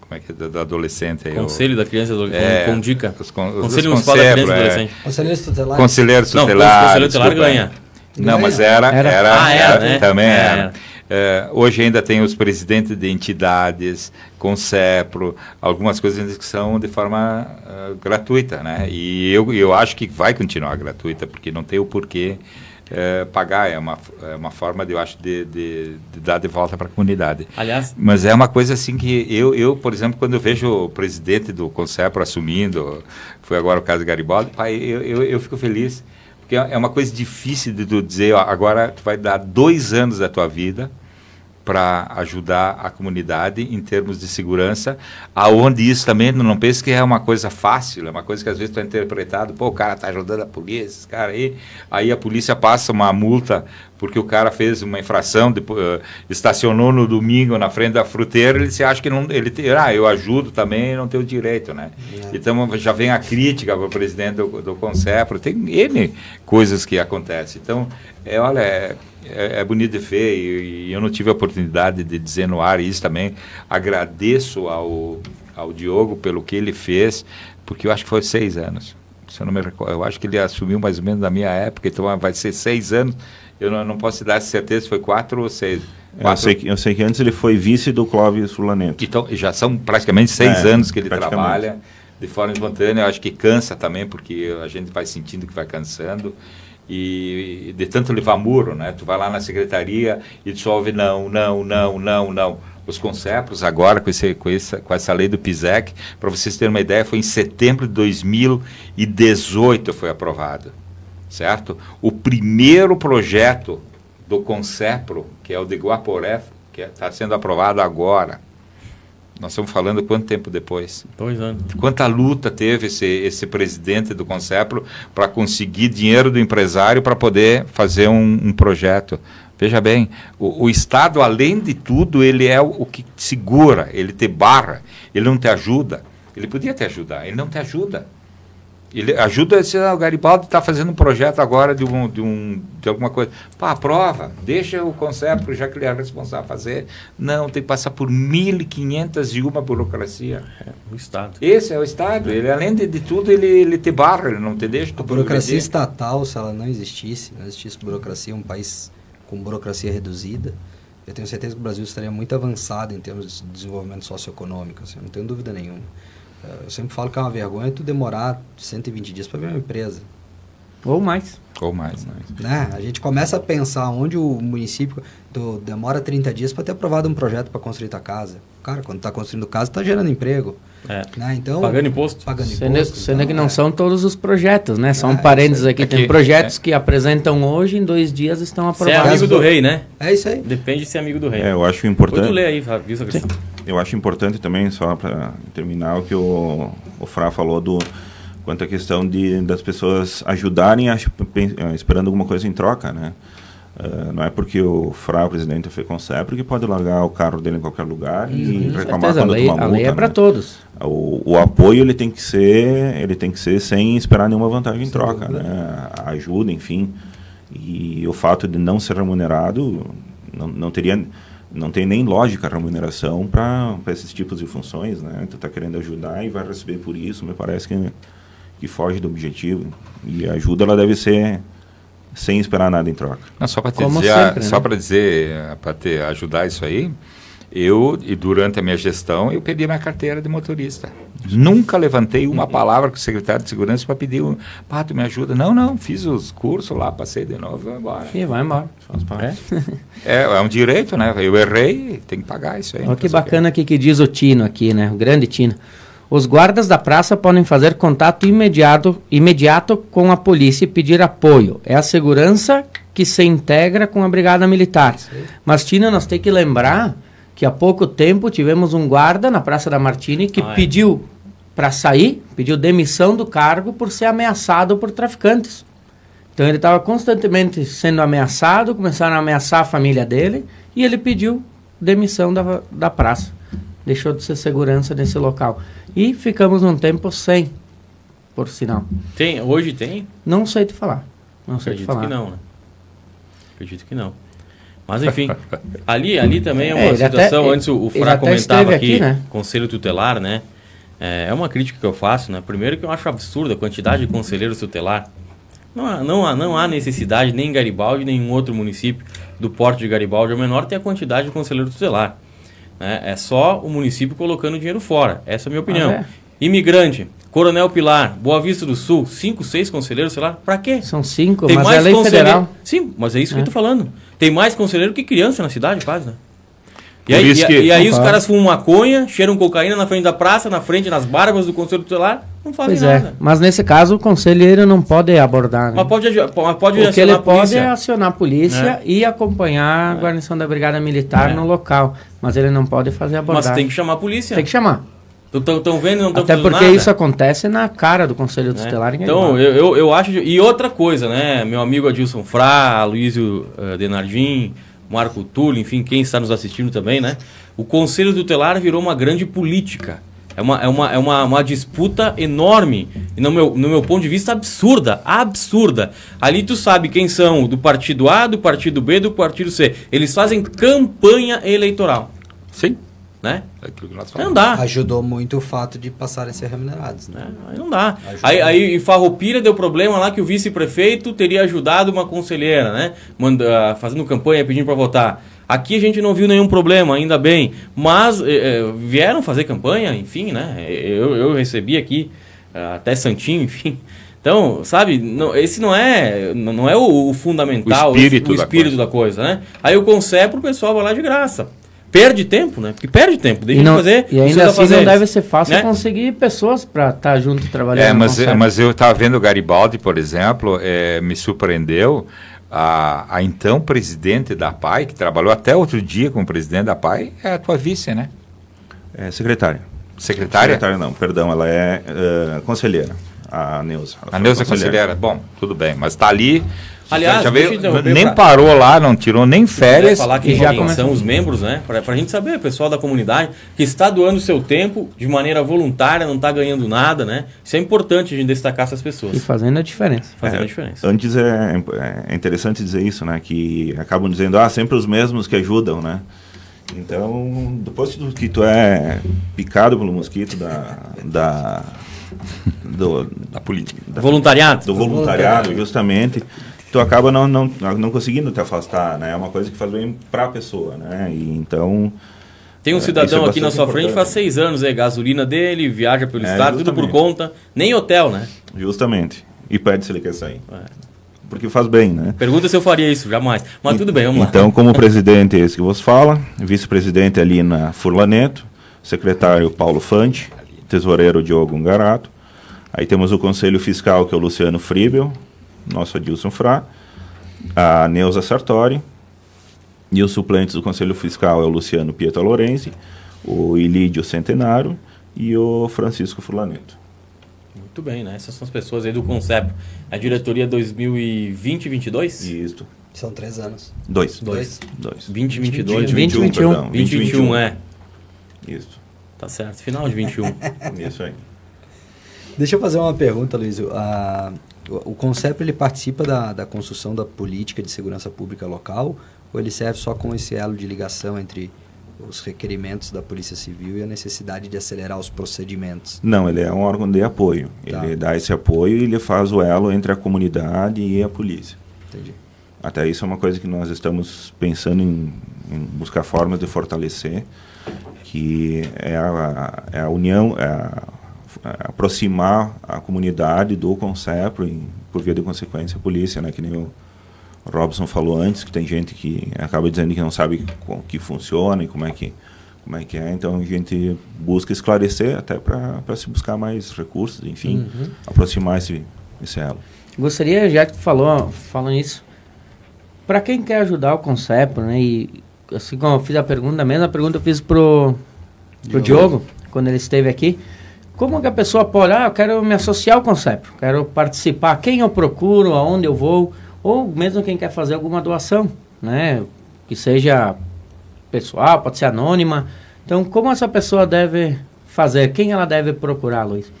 como é que é, da, adolescente aí, Conselho o, da criança e é, com dica. Os, con, Conselho Municipal da criança e é. adolescente. Conselheiro tutelar. Conselheiro tutelar. Não, conselheiro tutelar ganha. Não, mas era, era, era, ah, era, era né? também é, era. É, hoje ainda tem os presidentes de entidades, com CEPRO, algumas coisas que são de forma uh, gratuita, né? E eu, eu acho que vai continuar gratuita, porque não tem o porquê é, pagar, é uma, é uma forma, de, eu acho, de, de, de dar de volta para a comunidade. Aliás... Mas é uma coisa assim que eu, eu por exemplo, quando eu vejo o presidente do Concepro assumindo, foi agora o caso Garibaldi, pai, eu, eu, eu fico feliz, porque é uma coisa difícil de tu dizer, ó, agora tu vai dar dois anos da tua vida para ajudar a comunidade em termos de segurança, aonde isso também não pense que é uma coisa fácil, é uma coisa que às vezes está interpretado, pô, o cara está ajudando a polícia, cara aí, aí a polícia passa uma multa porque o cara fez uma infração, de, uh, estacionou no domingo na frente da fruteira, ele se acha que não, ele tem, ah, eu ajudo também, não tenho direito, né? É. Então já vem a crítica para o presidente do, do Concepro, tem N coisas que acontecem. Então, é, olha, é, é, é bonito de ver e, e, eu não tive a oportunidade de dizer no ar isso também. Agradeço ao, ao Diogo pelo que ele fez, porque eu acho que foi seis anos. Se eu não me recordo, eu acho que ele assumiu mais ou menos na minha época, então vai ser seis anos eu não, não posso te dar certeza se foi quatro ou seis. Quatro. Eu, sei que, eu sei que antes ele foi vice do Clóvis Fulaneto. Então, já são praticamente seis é, anos que ele trabalha de forma espontânea. Eu acho que cansa também, porque a gente vai sentindo que vai cansando. E de tanto levar muro, né? Tu vai lá na secretaria e ouve não, não, não, não, não. Os conceptos agora, com, esse, com, essa, com essa lei do PISEC, para vocês terem uma ideia, foi em setembro de 2018 foi aprovado certo? O primeiro projeto do Concepro, que é o de Guaporé, que está é, sendo aprovado agora. Nós estamos falando quanto tempo depois? Dois anos. Quanta luta teve esse, esse presidente do Concepro para conseguir dinheiro do empresário para poder fazer um, um, projeto? Veja bem, o, o, Estado, além de tudo, ele é o, o que segura, ele te barra, ele não te ajuda. Ele podia te ajudar, ele não te ajuda. Ele ajuda se o Garibaldi está fazendo um projeto agora de, um, de, um, de alguma coisa. Pá, aprova, deixa o conceito, já que ele é responsável fazer. Não, tem que passar por 1.501 burocracia. É, o Estado. Esse é o Estado. Ele, além de, de tudo, ele, ele te barra, ele não te deixa. A burocracia estatal, se ela não existisse, não existisse burocracia, um país com burocracia reduzida, eu tenho certeza que o Brasil estaria muito avançado em termos de desenvolvimento socioeconômico, assim, não tenho dúvida nenhuma. Eu sempre falo que é uma vergonha tu demorar 120 dias para ver uma empresa. Ou mais. Ou mais. Né? A gente começa a pensar onde o município do, demora 30 dias para ter aprovado um projeto para construir tua casa. Cara, quando está construindo casa, está gerando emprego. É. Né? Então, pagando imposto. Pagando sendo, imposto. Sendo então, que não é. são todos os projetos, né? São é, parênteses aqui. Tem projetos que apresentam hoje, em dois dias estão aprovados. Você é amigo do rei, né? É isso aí. Depende de ser amigo do rei. É, eu acho importante. Pode ler aí, Eu acho importante também, só para terminar, o que o, o Fra falou do quanto à questão de, das pessoas ajudarem a, esperando alguma coisa em troca, né? Uh, não é porque o Fra, o presidente do FECONCEPRO, que pode largar o carro dele em qualquer lugar e reclamar quando a lei, multa. A lei é para né? todos. O, o, apoio ele tem que ser, ele tem que ser sem esperar nenhuma vantagem em troca, né? A ajuda, enfim. E o fato de não ser remunerado não, não teria não tem nem lógica a remuneração para esses tipos de funções, né? Tu está querendo ajudar e vai receber por isso, me parece que que foge do objetivo. E a ajuda ela deve ser sem esperar nada em troca. Não, só para dizer, sempre, só né? para dizer, para ajudar isso aí, eu e durante a minha gestão eu pedi minha carteira de motorista. Nunca levantei uma palavra com o secretário de segurança para pedir um, pá, tu me ajuda. Não, não, fiz os cursos lá, passei de novo, vou embora. E vai embora. É? é, é um direito, né? Eu errei, tem que pagar isso aí. Olha que bacana aqui que diz o Tino aqui, né? O grande Tino. Os guardas da praça podem fazer contato imediato, imediato com a polícia e pedir apoio. É a segurança que se integra com a Brigada Militar. Sim. Mas, Tina, nós temos que lembrar que há pouco tempo tivemos um guarda na Praça da Martini que ah, é. pediu para sair, pediu demissão do cargo por ser ameaçado por traficantes. Então ele estava constantemente sendo ameaçado, começaram a ameaçar a família dele e ele pediu demissão da, da praça. Deixou de ser segurança nesse local. E ficamos um tempo sem, por sinal. Tem? Hoje tem? Não sei te falar. Não sei Acredito te falar. que não, né? Acredito que não. Mas enfim, ali, ali também é uma é, situação, até, antes o, o Fra comentava aqui, aqui né? conselho tutelar, né? É, é uma crítica que eu faço, né? Primeiro que eu acho absurda a quantidade de conselheiros tutelar. Não há, não, há, não há necessidade, nem em Garibaldi, nem em outro município do porto de Garibaldi ou menor, ter a quantidade de conselheiro tutelar. Né? É só o município colocando dinheiro fora. Essa é a minha opinião. Ah, é? Imigrante, Coronel Pilar, Boa Vista do Sul, cinco, seis conselheiros, sei lá, pra quê? São cinco, Tem mas mais é lei federal. Sim, mas é isso é. que eu tô falando. Tem mais conselheiro que criança na cidade, quase, né? E aí, e, que... e aí os caras fumam maconha, cheiram cocaína na frente da praça, na frente, nas barbas do conselho tutelar, não fazem pois é, nada. É. Mas nesse caso o conselheiro não pode abordar. Né? Mas pode, pode o que ele pode é acionar a polícia é. e acompanhar a é. guarnição da brigada militar é. no local. Mas ele não pode fazer abordagem. Mas tem que chamar a polícia. Tem que chamar. Estão vendo não Até porque nada. isso acontece na cara do Conselho Tutelar. Então, eu, eu, eu, acho... E outra coisa, né? Meu amigo Adilson Frá, Luísio uh, Denardim, Marco Túlio, enfim, quem está nos assistindo também, né? O Conselho Tutelar virou uma grande política. É uma, é uma, é uma, uma disputa enorme. E no meu, no meu ponto de vista, absurda. Absurda. Ali tu sabe quem são do partido A, do partido B, do partido C. Eles fazem campanha eleitoral. Sim. Né? É aquilo que nós falamos. Não dá. Ajudou muito o fato de passarem a ser remunerados. Né? É, aí não dá. aí, aí em Farroupilha deu problema lá que o vice-prefeito teria ajudado uma conselheira, né? Manda, fazendo campanha, pedindo para votar. Aqui a gente não viu nenhum problema, ainda bem. Mas é, vieram fazer campanha, enfim, né? Eu, eu recebi aqui, até Santinho, enfim. Então, sabe, não, esse não é não é o, o fundamental, o espírito, o, o espírito da, coisa. da, coisa. né? Aí o conceito o pessoal vai lá de graça. Perde tempo, né? Porque perde tempo, deixa não, de fazer. E ainda assim não deve ser fácil né? conseguir pessoas para estar tá junto trabalhando. É, mas, mas eu estava vendo o Garibaldi, por exemplo, é, me surpreendeu a, a então presidente da PAI, que trabalhou até outro dia como presidente da PAI, é a tua vice, né? É secretária. Secretária? Secretária não, perdão, ela é uh, conselheira, a Neuza. A Neuza é conselheira. Bom, tudo bem, mas está ali Aliás, já veio, nem pra... parou lá, não tirou nem férias. falar que já quem são os membros, né? Para a gente saber, o pessoal da comunidade que está doando seu tempo de maneira voluntária, não está ganhando nada, né? Isso é importante a gente destacar essas pessoas. E fazendo a diferença. Fazendo é, a diferença. Antes é, é interessante dizer isso, né? Que acabam dizendo, ah, sempre os mesmos que ajudam, né? Então, depois que tu é picado pelo mosquito da, da do, da política. Da, voluntariado? Do voluntariado, justamente tu acaba não, não, não conseguindo te afastar, né? É uma coisa que faz bem para a pessoa, né? E então... Tem um é, cidadão é aqui na sua importante. frente faz seis anos, é gasolina dele, viaja pelo é, estado, tudo por conta, nem hotel, né? Justamente. E pede se ele quer sair. É. Porque faz bem, né? Pergunta se eu faria isso, jamais. Mas e, tudo bem, vamos lá. Então, como presidente é esse que você fala, vice-presidente ali na Furlaneto, secretário Paulo Fante, tesoureiro Diogo Ungarato. Aí temos o conselho fiscal, que é o Luciano Fribel, nosso Adilson Frá, a Neuza Sartori, e os suplentes do Conselho Fiscal é o Luciano Pieta Lorenzi, o Ilídio Centenário e o Francisco Fulaneto. Muito bem, né? Essas são as pessoas aí do Concept. A diretoria 2020 e 22? Isso. São três anos. Dois. Dois. Dois. 2022. 2021. 2021, é. Isso. Tá certo. Final de 21. Isso aí. Deixa eu fazer uma pergunta, Luiz. Uh, o CONCEP ele participa da, da construção da política de segurança pública local ou ele serve só com esse elo de ligação entre os requerimentos da Polícia Civil e a necessidade de acelerar os procedimentos? Não, ele é um órgão de apoio. Tá. Ele dá esse apoio e ele faz o elo entre a comunidade e a polícia. Entendi. Até isso é uma coisa que nós estamos pensando em, em buscar formas de fortalecer, que é a, é a união, é a aproximar a comunidade do Concepro e, por via de consequência, a polícia, né? Que nem o Robson falou antes, que tem gente que acaba dizendo que não sabe como que funciona e como é que como é que é. Então a gente busca esclarecer até para se buscar mais recursos, enfim, uhum. aproximar esse, esse elo. Gostaria, já que tu falou, falando isso, para quem quer ajudar o Concepro, né? E assim como eu fiz a pergunta, a mesma pergunta eu fiz pro, pro Diogo. Diogo, quando ele esteve aqui. Como que a pessoa pode, ah, eu quero me associar ao Concepro, quero participar, quem eu procuro, aonde eu vou, ou mesmo quem quer fazer alguma doação, né? Que seja pessoal, pode ser anônima. Então, como essa pessoa deve fazer? Quem ela deve procurar, Luiz?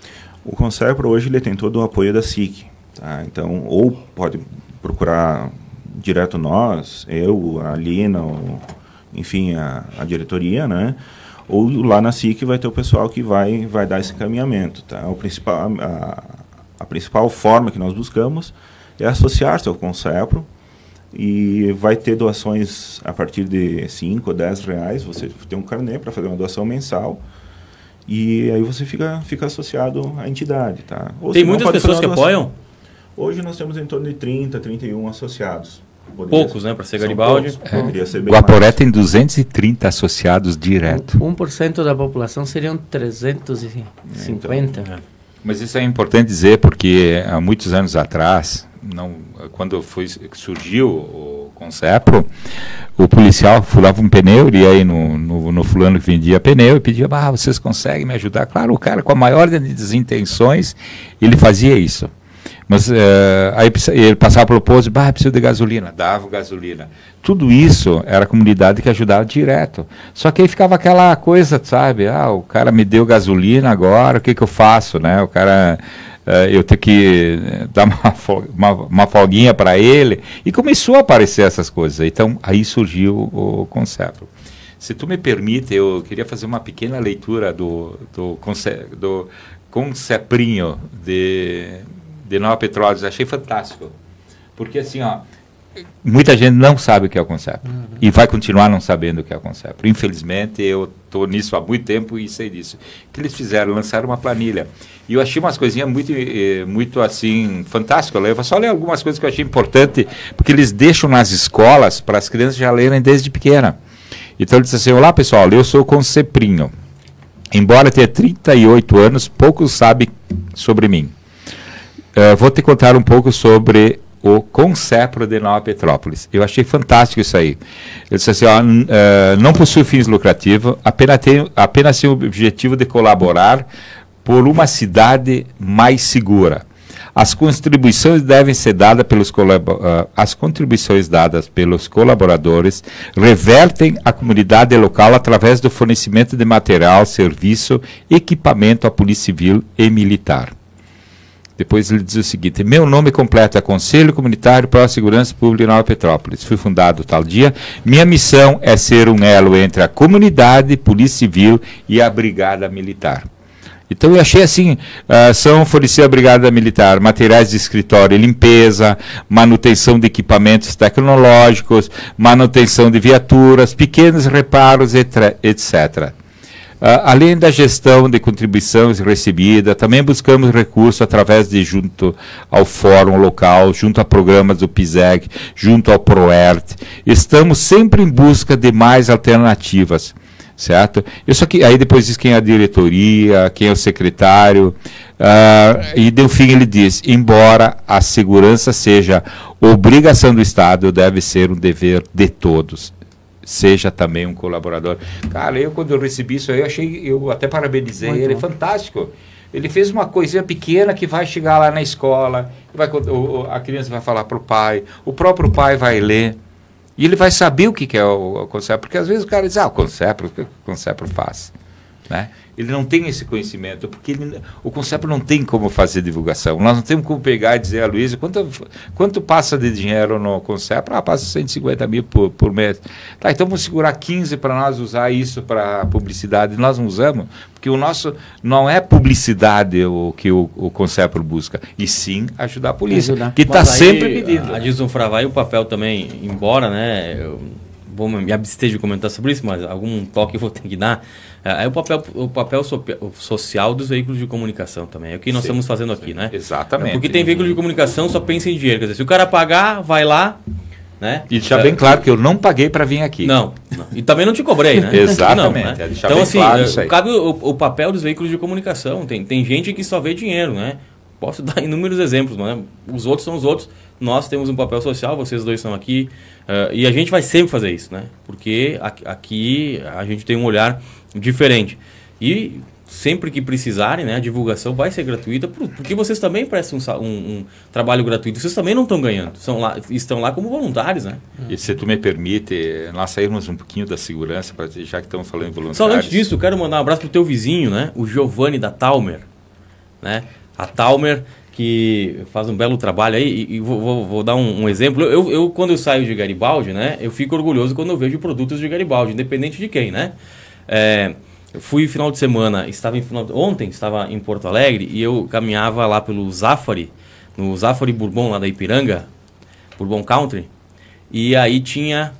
O Concepro hoje ele tem todo o apoio da SIC. Tá? Então, ou pode procurar direto nós, eu, a Lina, ou, enfim, a, a diretoria, né? Ou lá na SIC vai ter o pessoal que vai, vai dar esse caminhamento. Tá? O principal, a, a principal forma que nós buscamos é associar-se ao Concepro e vai ter doações a partir de 5 ou 10 reais. Você tem um carnê para fazer uma doação mensal e aí você fica, fica associado à entidade. Tá? Ou tem muitas pessoas que apoiam? Hoje nós temos em torno de 30, 31 associados. Poderia Poucos, né? Para ser Garibaldi. É. Ser Guaporé tem 230 associados direto. 1% da população seriam 350. É, então, é. Mas isso é importante dizer porque há muitos anos atrás, não, quando foi, surgiu o Concepro, o policial furava um pneu, ia aí no, no, no, fulano que vendia pneu e pedia, ah, vocês conseguem me ajudar? Claro, o cara com a maior das intenções, ele fazia isso. Mas uh, aí ele passava pelo posto, bah, preciso de gasolina, dava gasolina. Tudo isso era comunidade que ajudava direto. Só que aí ficava aquela coisa, sabe? Ah, o cara me deu gasolina agora, o que, que eu faço, né? O cara, uh, eu tenho que eh, dar uma, uma, uma folguinha para ele. E começou a aparecer essas coisas. Então aí surgiu o conceito. Se tu me permite, eu queria fazer uma pequena leitura do, do, do conceprinho de de Nova Petrópolis, achei fantástico. Porque assim, ó, muita gente não sabe o que é o conceito uhum. e vai continuar não sabendo o que é o conceito. Infelizmente, eu estou nisso há muito tempo e sei disso. O que eles fizeram? Lançaram uma planilha. E eu achei umas coisinhas muito, eh, muito assim, fantásticas. Eu vou só ler algumas coisas que eu achei importante, porque eles deixam nas escolas para as crianças já lerem desde pequena. Então ele disse assim: Olá pessoal, eu sou o Conceprinho. Embora tenha 38 anos, poucos sabem sobre mim. Uh, vou te contar um pouco sobre o Concepro de Nova Petrópolis. Eu achei fantástico isso aí. Ele disse assim, ó, uh, não possui fins lucrativos, apenas tem, apenas tem o objetivo de colaborar por uma cidade mais segura. As contribuições devem ser dadas pelos uh, as contribuições dadas pelos colaboradores revertem à comunidade local através do fornecimento de material, serviço, equipamento à polícia civil e militar. Depois ele diz o seguinte: Meu nome completo é Conselho Comunitário para a Segurança Pública de Nova Petrópolis. Fui fundado tal dia. Minha missão é ser um elo entre a comunidade, Polícia Civil e a Brigada Militar. Então eu achei assim, uh, são fornecer à Brigada Militar materiais de escritório e limpeza, manutenção de equipamentos tecnológicos, manutenção de viaturas, pequenos reparos, etc. Uh, além da gestão de contribuições recebidas, também buscamos recursos através de junto ao fórum local, junto a programas do PISEG, junto ao PROERT. Estamos sempre em busca de mais alternativas, certo? Isso aqui, aí depois diz quem é a diretoria, quem é o secretário, uh, e no fim ele diz, embora a segurança seja obrigação do Estado, deve ser um dever de todos seja também um colaborador. Cara, eu quando eu recebi isso aí, eu achei, eu até parabenizei Muito ele, bom. fantástico. Ele fez uma coisinha pequena que vai chegar lá na escola, vai, o, a criança vai falar para o pai, o próprio pai vai ler. E ele vai saber o que, que é o, o conceito, porque às vezes o cara diz, ah, o conceito, o que o conceito faz? Né? Ele não tem esse conhecimento, porque ele, o conceito não tem como fazer divulgação. Nós não temos como pegar e dizer a Luísa quanto, quanto passa de dinheiro no conceito. Ah, passa 150 mil por, por mês. Tá, então vamos segurar 15 para nós usar isso para publicidade. Nós não usamos, porque o nosso não é publicidade o que o, o conceito busca, e sim ajudar a polícia, ajudar. que está sempre pedindo. A, a Dilson Fravai, o papel também, embora, né? Eu, vou me abster de comentar sobre isso, mas algum toque eu vou ter que dar. É, é o papel, o papel so, social dos veículos de comunicação também. É o que nós sim, estamos fazendo sim. aqui, né? Exatamente. Porque tem veículo de comunicação só pensa em dinheiro. Quer dizer, se o cara pagar, vai lá, né? E deixar é, bem claro que eu não paguei para vir aqui. Não, não, E também não te cobrei, né? Exatamente. Não, né? É então, assim, claro cabe o, o, papel dos veículos de comunicação. Tem, tem gente que só vê dinheiro, né? posso dar inúmeros exemplos, né? Os outros são os outros, nós temos um papel social, vocês dois estão aqui, uh, e a gente vai sempre fazer isso, né? Porque aqui a gente tem um olhar diferente. E sempre que precisarem, né, a divulgação vai ser gratuita, porque vocês também prestam um, um, um trabalho gratuito. Vocês também não estão ganhando, são lá, estão lá como voluntários, né? E se tu me permite, nós saímos um pouquinho da segurança, pra, já que estamos falando em voluntários. Só antes disso, eu quero mandar um abraço pro teu vizinho, né, o Giovanni da Talmer, né? A Talmer que faz um belo trabalho aí, e, e vou, vou, vou, dar um, um exemplo. Eu, eu, quando eu saio de Garibaldi, né, eu fico orgulhoso quando eu vejo produtos de Garibaldi, independente de quem, né? É, eu fui final de semana, estava em final, ontem estava em Porto Alegre e eu caminhava lá pelo Zafari, no Zafari Bourbon lá da Ipiranga, Bourbon Country, e aí tinha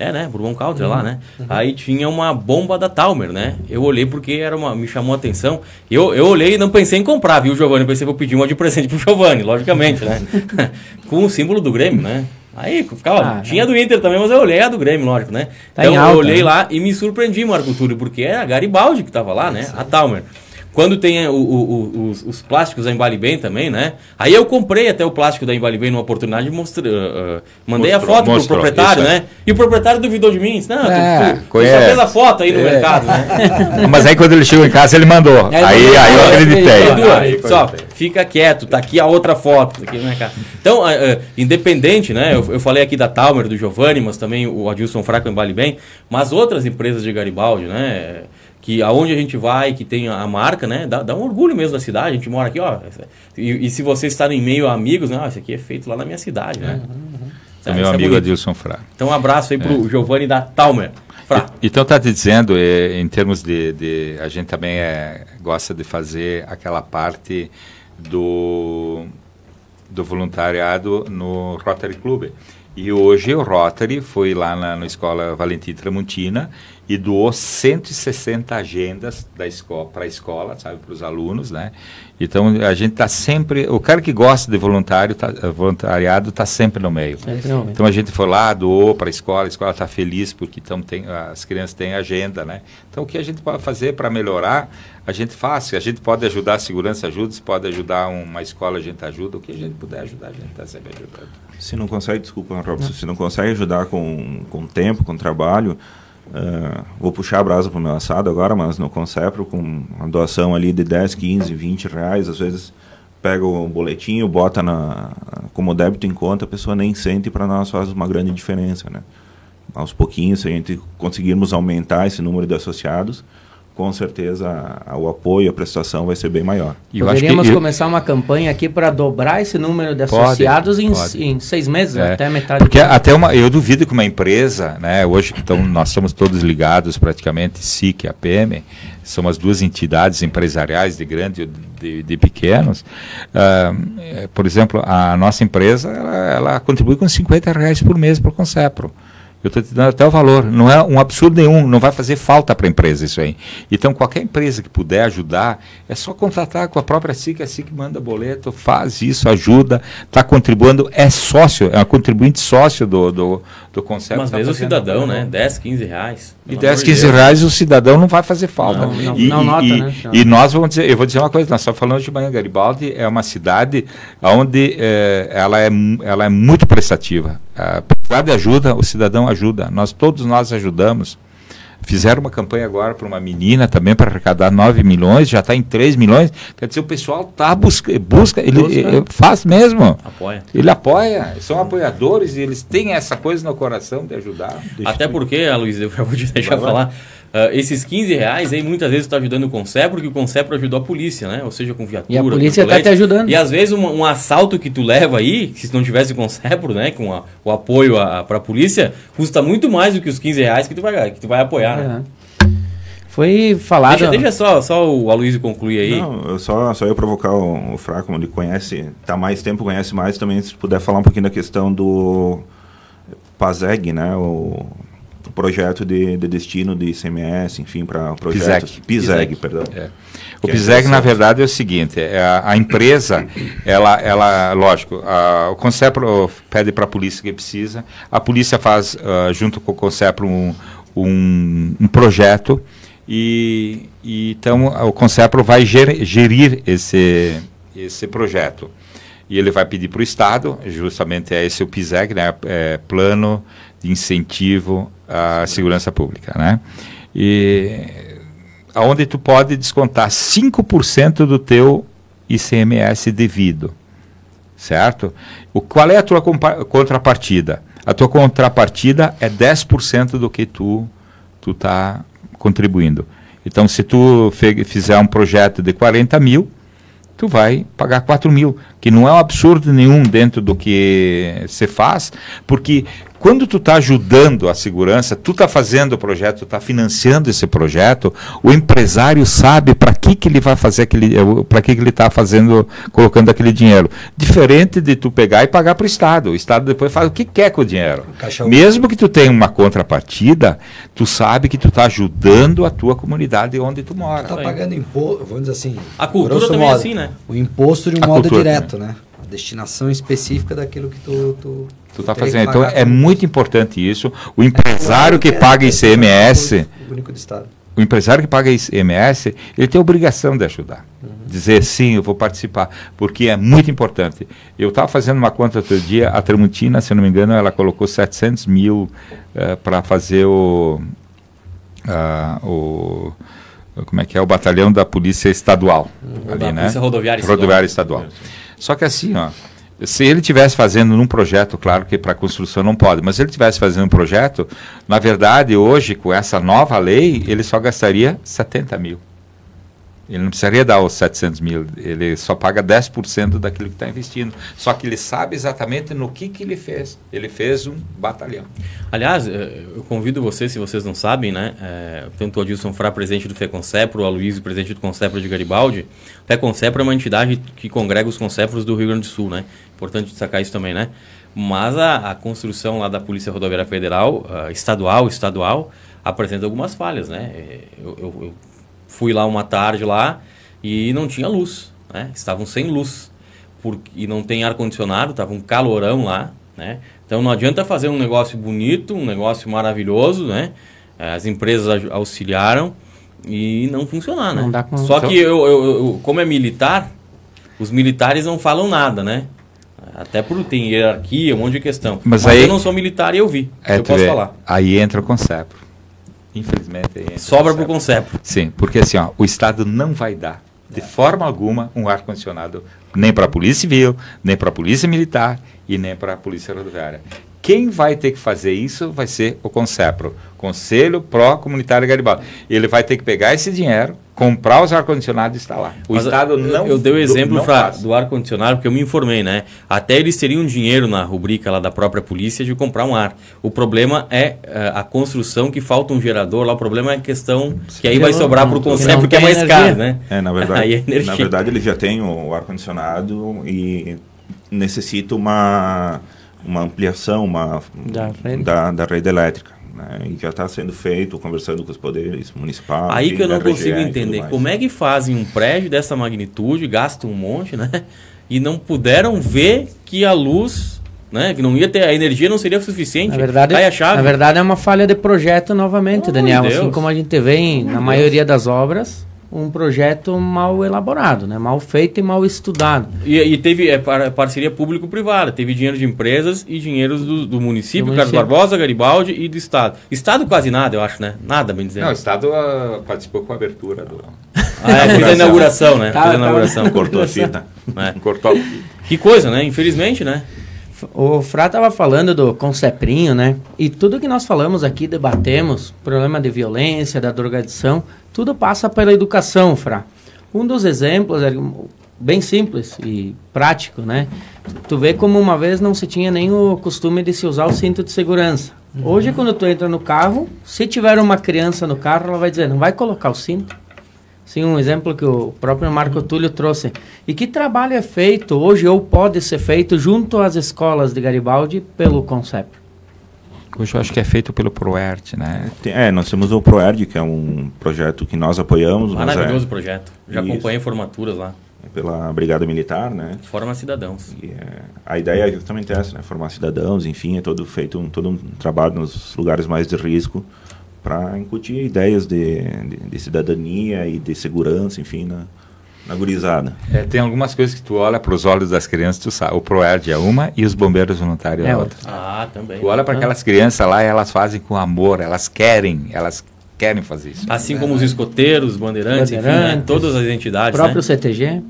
é, né? Bourbon Country uhum, lá, né? Uhum. Aí tinha uma bomba da Talmer, né? Eu olhei porque era uma, me chamou a atenção. Eu, eu olhei e não pensei em comprar, viu, Giovanni? Pensei, vou pedir uma de presente pro Giovanni, logicamente, né? Com o símbolo do Grêmio, né? Aí ficava. Ah, tinha do Inter também, mas eu olhei a do Grêmio, lógico, né? Tá então alta, eu olhei né? lá e me surpreendi, Marco Túlio, porque é a Garibaldi que tava lá, né? A Talmer. Quando tem o, o, os, os, plásticos da Embale Bem também, né? Aí eu comprei até o plástico da Embale Bem numa oportunidade e mostrei, uh, uh, mandei mostrou, a foto mostrou, pro proprietário, né? E o proprietário duvidou de mim. Disse, não, é, tu, tu, tu, só fez a foto aí no é. mercado, né? Mas aí quando ele chegou em casa, ele mandou. aí, aí, aí eu acreditei. Aí, só, fica quieto, tá aqui a outra foto. Aqui, né, cara? Então, uh, independente, né? Eu, eu, falei aqui da Talmer, do Giovanni, mas também o Adilson Fraco Embale Bem, mas outras empresas de Garibaldi, né? Que aonde a gente vai, que tem a marca, né? Dá, dá um orgulho mesmo da cidade. A gente mora aqui, ó. E, e se você está em meio a amigos, né? Ah, isso aqui é feito lá na minha cidade, né? Uhum, uhum. É, meu é amigo é Adilson Frá. Então um abraço aí pro é. Giovanni da Talmer. Frá. E, então tá te dizendo, é, em termos de, de, a gente também é, gosta de fazer aquela parte do do voluntariado no Rotary Club. E hoje o Rotary foi lá na, na Escola Valentim Tramontina e doou 160 agendas da escola para a escola, sabe, para os alunos, né? Então a gente está sempre, o cara que gosta de voluntário, tá, voluntariado está sempre no meio. Então a gente foi lá, doou para a escola, a escola está feliz porque então tem, as crianças têm agenda, né? Então o que a gente pode fazer para melhorar, a gente faz. A gente pode ajudar a segurança, ajuda. Se pode ajudar uma escola, a gente ajuda. O que a gente puder ajudar, a gente está sempre ajudando. Se não consegue, desculpa, Robson, se não consegue ajudar com, com tempo, com trabalho, Uh, vou puxar a brasa para o meu assado agora, mas no Concepro, com uma doação ali de 10, 15, 20 reais, às vezes pega o boletinho, bota na, como débito em conta, a pessoa nem sente para nós faz uma grande diferença. Né? Aos pouquinhos, se a gente conseguirmos aumentar esse número de associados, com certeza a, o apoio, a prestação vai ser bem maior. E Poderíamos que, começar uma campanha aqui para dobrar esse número de associados pode, em, pode. em, seis meses, é. até metade. Porque até uma, eu duvido que uma empresa, né, hoje então nós estamos todos ligados praticamente, SIC e a PM, são as duas entidades empresariais de grandes e de, de, pequenos. Uh, por exemplo, a nossa empresa ela, ela contribui com 50 reais por mês para o Concepro. Eu estou te dando até o valor. Não é um absurdo nenhum, não vai fazer falta para a empresa isso aí. Então, qualquer empresa que puder ajudar, é só contratar com a própria SIC, a SIC manda boleto, faz isso, ajuda, está contribuindo, é sócio, é um contribuinte sócio do, do, do conceito. Mas tá mesmo o cidadão, né? 10, 15 reais. E 10, 15 Deus. reais o cidadão não vai fazer falta. Não, não, e, não nota, e, né? E nós vamos dizer, eu vou dizer uma coisa, nós estamos falando de Manhã Garibaldi, é uma cidade onde é, ela, é, ela é muito prestativa. É, de ajuda, o cidadão ajuda. Nós todos nós ajudamos. Fizeram uma campanha agora para uma menina também para arrecadar 9 milhões, já está em 3 milhões. Quer dizer, o pessoal tá busca, busca ele, ele, faz mesmo. Apoia. Ele apoia, são apoiadores e eles têm essa coisa no coração de ajudar. Até porque, Luiz, eu vou te deixar Vai falar. Lá. Uh, esses 15 reais aí muitas vezes está ajudando o Concepro, porque o Concepro ajudou a polícia, né? Ou seja, com viatura. E a polícia está te ajudando. E às vezes um, um, assalto que tu leva aí, se não tivesse o Concepro, né? Com a, o apoio para a polícia, custa muito mais do que os 15 reais que tu vai, que tu vai apoiar, né? é. né? Foi falado. Deixa, deixa, só, só o Aloysio concluir aí. Não, só, só eu provocar o, o Fraco, ele conhece, tá mais tempo, conhece mais, também se puder falar um pouquinho da questão do PASEG, né? O o projeto de, de destino de ICMS, enfim, para projetos. PISEG. PISEG, perdão. É. O que PISEG, é na verdade, é o seguinte, é a, a, empresa, ela, ela lógico, a, o Concepro pede para a polícia que precisa, a polícia faz, uh, junto com o Concepro, um, um, um projeto, e, e, então o Concepro vai ger, gerir esse, esse projeto. E ele vai pedir para o Estado, justamente é esse o PISEG, né, é Plano de Incentivo à Segurança Pública. Né? E onde tu pode descontar 5% do teu ICMS devido. Certo? O, qual é a tua contrapartida? A tua contrapartida é 10% do que tu tu está contribuindo. Então, se tu fizer um projeto de 40 mil, tu vai pagar 4 mil, que não é um absurdo nenhum dentro do que você faz, porque quando tu está ajudando a segurança, tu está fazendo o projeto, tu está financiando esse projeto, o empresário sabe para que, que ele vai fazer aquele, eh, para que, que ele está fazendo, colocando aquele dinheiro. Diferente de tu pegar e pagar para o Estado. O Estado depois faz o que quer com o dinheiro. O Mesmo que tu tenha uma contrapartida, tu sabe que tu está ajudando a tua comunidade onde tu mora. Tu está pagando imposto, vamos dizer assim. A cultura também é modo, é assim, né? O imposto de um a modo direto, né? destinação específica daquilo que tu, tu, tu tá fazendo. Então é muito importante isso. O empresário que paga ICMS, único do estado. O empresário que paga ICMS, ele tem a obrigação de ajudar. Uhum. Dizer sim, eu vou participar, porque é muito importante. Eu estava fazendo uma conta outro dia, a Tramontina, se não me engano, ela colocou 700 mil uh, para fazer o, uh, o como é que é o batalhão da polícia estadual uhum. ali, da né? Polícia rodoviária, rodoviária estadual. estadual. Só que assim, ó, se ele tivesse fazendo num projeto, claro que para construção não pode, mas se ele tivesse fazendo um projeto, na verdade, hoje, com essa nova lei, ele só gastaria 70 mil. Ele não precisaria dar os 700 mil, ele só paga 10% daquilo que está investindo. Só que ele sabe exatamente no que, que ele fez. Ele fez um batalhão. Aliás, eh, eu convido vocês, se vocês não sabem, né? É, tanto o Adilson Frá, presidente do FECONCEPRO, o Aloysio, presidente do CONCEPRO de Garibaldi. O FECONCEPRO é uma entidade que congrega os CONCEPROS do Rio Grande do Sul, né? Importante destacar isso também, né? Mas a, a construção lá da Polícia Rodoviária Federal, uh, estadual, estadual, apresenta algumas falhas, né? Eu, eu, eu fui lá uma tarde lá e não tinha luz, né? Estavam sem luz. Porque, e não tem ar-condicionado, estava um calorão lá, né? Então não adianta fazer um negócio bonito, um negócio maravilhoso, né? As empresas auxiliaram e não funcionar, né? Não Só então que eu, eu, eu, como é militar, os militares não falam nada, né? Até por tem hierarquia, um monte de questão. Mas, Mas aí, eu não sou militar e eu vi. É, eu posso falar. Aí entra o conceito. Infelizmente. Sobra para o Concepro. Sim, porque assim, ó, o Estado não vai dar, de forma alguma, um ar-condicionado nem para a Polícia Civil, nem para a Polícia Militar e nem para a Polícia Rodoviária. Quem vai ter que fazer isso vai ser o CONCEPRO, Conselho Pró Comunitário Garibaldi. Ele vai ter que pegar esse dinheiro, comprar os ar-condicionados e instalar. O Mas Estado não Eu, eu dei o exemplo pra, do ar-condicionado porque eu me informei, né? Até eles teriam dinheiro na rubrica lá da própria polícia de comprar um ar. O problema é uh, a construção que falta um gerador lá. O problema é a questão que aí vai sobrar para o Conselho porque é mais energia. caro, né? É, na verdade, é na verdade ele já tem o ar-condicionado e necessita uma uma ampliação uma, da, rede. Da, da rede elétrica. Né? E já está sendo feito, conversando com os poderes municipais. Aí que eu não consigo entender. Como é que fazem um prédio dessa magnitude, gastam um monte, né? E não puderam ver que a luz né? Que não ia ter a energia não seria suficiente. Na verdade, a chave. na verdade é uma falha de projeto novamente, oh, Daniel. Assim como a gente vê em, na Deus. maioria das obras, um projeto mal elaborado, né? mal feito e mal estudado. E, e teve é, parceria público-privada, teve dinheiro de empresas e dinheiro do, do município, do Carlos Barbosa, Garibaldi e do Estado. Estado quase nada, eu acho, né? Nada, bem dizendo. Não, o Estado uh, participou com a abertura do... Ah, é, fez a inauguração, né? Tá, fez a tá. inauguração. Tá, Cortou a fita. É. Cortou a fita. Que coisa, né? Infelizmente, né? O Frá estava falando do Conceprinho, né? E tudo que nós falamos aqui, debatemos, problema de violência, da drogadição, tudo passa pela educação, Frá. Um dos exemplos é bem simples e prático, né? Tu vê como uma vez não se tinha nem o costume de se usar o cinto de segurança. Uhum. Hoje, quando tu entra no carro, se tiver uma criança no carro, ela vai dizer, não vai colocar o cinto. Sim, um exemplo que o próprio Marco Túlio trouxe. E que trabalho é feito hoje ou pode ser feito junto às escolas de Garibaldi pelo Concept? Hoje eu acho que é feito pelo ProERD, né? É, nós temos o ProERD, que é um projeto que nós apoiamos. Maravilhoso é... projeto. Já acompanhei formaturas lá. É pela Brigada Militar, né? Forma cidadãos. É, a ideia é justamente essa, né? Formar cidadãos, enfim, é todo feito um, todo um trabalho nos lugares mais de risco para incutir ideias de, de, de, cidadania e de segurança, enfim, na, na gurizada. É, tem algumas coisas que tu olha para os olhos das crianças, tu sabe. O Proerd é uma e os bombeiros voluntários é, é outra. Ah, também. Tu olha para aquelas crianças lá e elas fazem com amor, elas querem, elas querem fazer isso. Assim como os escoteiros, bandeirantes, bandeirantes enfim, né? todas as entidades. O próprio né? CTG.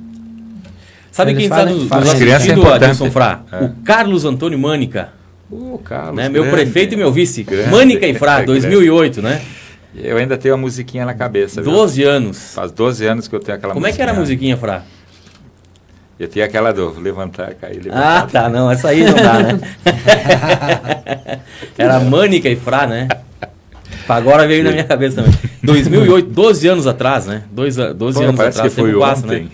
Sabe Eles quem está nos, nos assistindo, é Adilson Frá? É. O Carlos Antônio Mânica. Carlos. Né? Meu prefeito e meu vice. Grande, Mânica e Frá, 2008, né? Eu ainda tenho a musiquinha na cabeça. 12 viu? anos. Faz 12 anos que eu tenho aquela Como musiquinha. é que era a musiquinha, Frá? Eu tinha aquela do levantar, cair, levantar. Ah, tá, não, essa aí não dá, né? era Mânica e Frá, né? Agora veio na minha cabeça também. 2008, 12 anos atrás, né? Dois, 12 Pô, anos parece atrás. Que foi passo, né?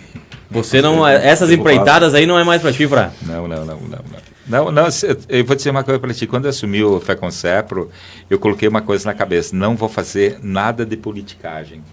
Você não. Essas empreitadas aí não é mais pra ti, Frá? Não, não, não, não. não. Não, não, eu vou dizer uma coisa para ti. Quando eu assumi o Fé com Cepro, eu coloquei uma coisa na cabeça: não vou fazer nada de politicagem.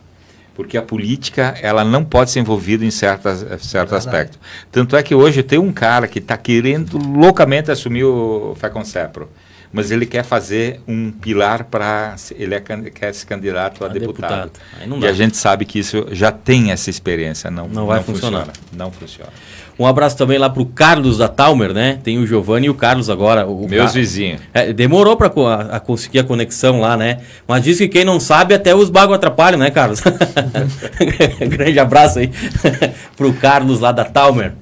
Porque a política, ela não pode ser envolvida em certas, certo é aspecto. Tanto é que hoje tem um cara que está querendo loucamente assumir o Fé com Cepro mas ele quer fazer um pilar para ele é, quer se candidato a, a deputado. deputado. E a gente sabe que isso já tem essa experiência, não, não vai não funcionar. Funciona, não funciona. Um abraço também lá pro Carlos da Talmer, né? Tem o Giovanni e o Carlos agora. O Meus Car... vizinhos. É, demorou para a, a conseguir a conexão lá, né? Mas diz que quem não sabe, até os bagos atrapalham, né, Carlos? Grande abraço aí pro Carlos lá da Talmer.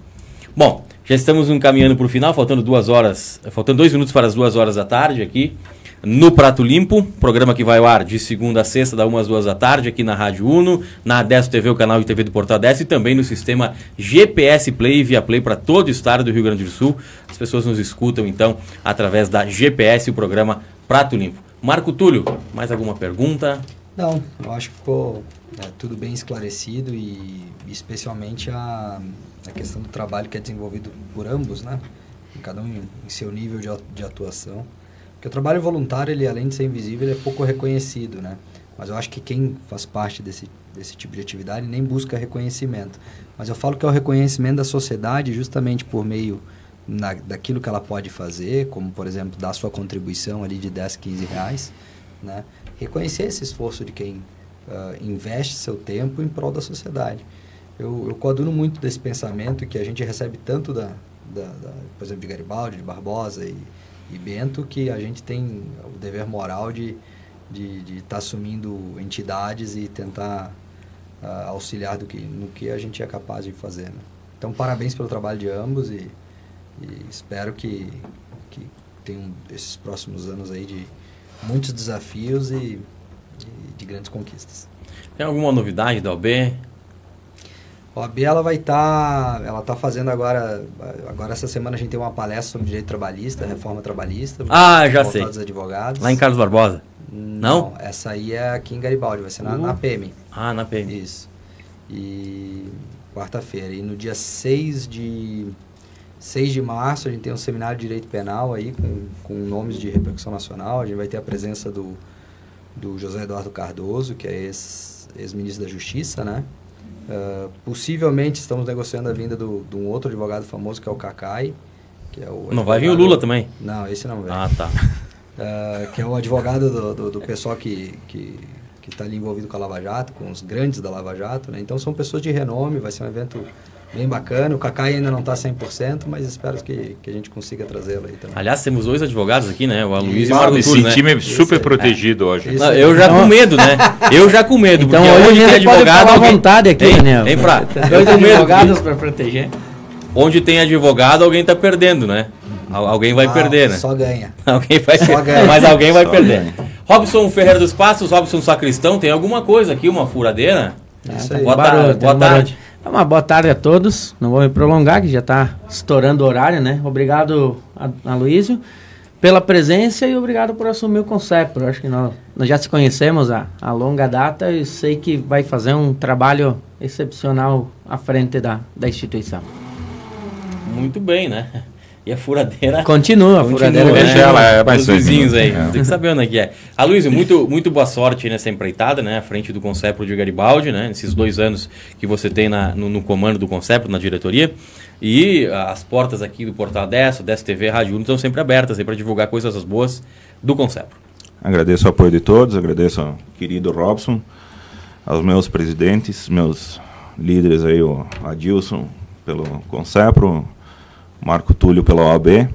Bom, já estamos encaminhando para o final, faltando duas horas, faltando dois minutos para as duas horas da tarde aqui no Prato Limpo, programa que vai ao ar de segunda a sexta, da 1 às 2 da tarde, aqui na Rádio Uno, na Adesso TV, o canal de TV do Portal Adesso, e também no sistema GPS Play e Via Play para todo o estado do Rio Grande do Sul. As pessoas nos escutam, então, através da GPS, o programa Prato Limpo. Marco Túlio, mais alguma pergunta? Não, eu acho que ficou é, tudo bem esclarecido e especialmente a a questão do trabalho que é desenvolvido por ambos, né? Cada um em, seu nível de, de atuação. Porque o trabalho voluntário, ele além de ser invisível, ele é pouco reconhecido, né? Mas eu acho que quem faz parte desse, desse tipo de atividade nem busca reconhecimento. Mas eu falo que é o reconhecimento da sociedade justamente por meio na, daquilo que ela pode fazer, como, por exemplo, dar sua contribuição ali de 10, 15 reais, né? Reconhecer esse esforço de quem uh, investe seu tempo em prol da sociedade eu, eu coaduno muito desse pensamento que a gente recebe tanto da, da, da por exemplo, de Garibaldi, de Barbosa e, e, Bento, que a gente tem o dever moral de estar de, de tá assumindo entidades e tentar uh, auxiliar do que, no que a gente é capaz de fazer. Né? Então, parabéns pelo trabalho de ambos e, e espero que, que tenham esses próximos anos aí de muitos desafios e, e de grandes conquistas. Tem alguma novidade da OB? A OAB ela vai estar, tá, ela está fazendo agora, agora essa semana a gente tem uma palestra sobre direito trabalhista, reforma trabalhista. Ah, já sei. Dos advogados. Lá em Carlos Barbosa? Não? Não? essa aí é aqui em Garibaldi, vai ser na, na PM. Ah, na PM. Isso. E quarta-feira. E no dia 6 de 6 de março a gente tem um seminário de direito penal aí com, com nomes de repercussão nacional. A gente vai ter a presença do, do José Eduardo Cardoso, que é ex-ministro da Justiça, né? Uh, possivelmente estamos negociando a vinda do, de um outro advogado famoso que é o Kakai. Que é o não vai vir o Lula também? Não, esse não vem. Ah, tá. Uh, que é o advogado do, do, do pessoal que que está ali envolvido com a Lava Jato, com os grandes da Lava Jato. Né? Então são pessoas de renome, vai ser um evento bem bacana. O Kakai ainda não está 100%, mas espero que, que a gente consiga trazê-lo aí também. Aliás, temos dois advogados aqui, né? O Aloysio e o Marco Esse né? time é super protegido hoje. Não, eu já com medo, né? Eu já com medo. Então hoje tem advogado... à vontade aqui, tem, né? Tem, pra... Dois advogados para proteger. Onde tem advogado, alguém está perdendo, né? Alguém vai ah, perder, né? Só ganha. Alguém vai só ganha. Mas alguém vai só perder. Ganha. Robson Ferreira dos Passos, Robson Sacristão, tem alguma coisa aqui, uma furadeira? Isso aí. Boa, tarde. boa tarde. Uma boa tarde a todos. Não vou me prolongar, que já está estourando o horário, né? Obrigado, a, Luísio, pela presença e obrigado por assumir o conceito. acho que nós, nós já se conhecemos há, há longa data e sei que vai fazer um trabalho excepcional à frente da, da instituição. Muito bem, né? E a furadeira. Continua, a furadeira. Deixa ela, é mais Os vizinhos aí. É. Tem que saber onde é que é. Aloysio, muito, muito boa sorte nessa empreitada, né? À frente do Concepro de Garibaldi, né? Nesses dois anos que você tem na, no, no comando do Concepro, na diretoria. E as portas aqui do Portal Adesso, Adesso TV, Rádio Uno estão sempre abertas para divulgar coisas boas do Concepro. Agradeço o apoio de todos, agradeço ao querido Robson, aos meus presidentes, meus líderes aí, o Adilson pelo Concepro, Marco Túlio pela OAB.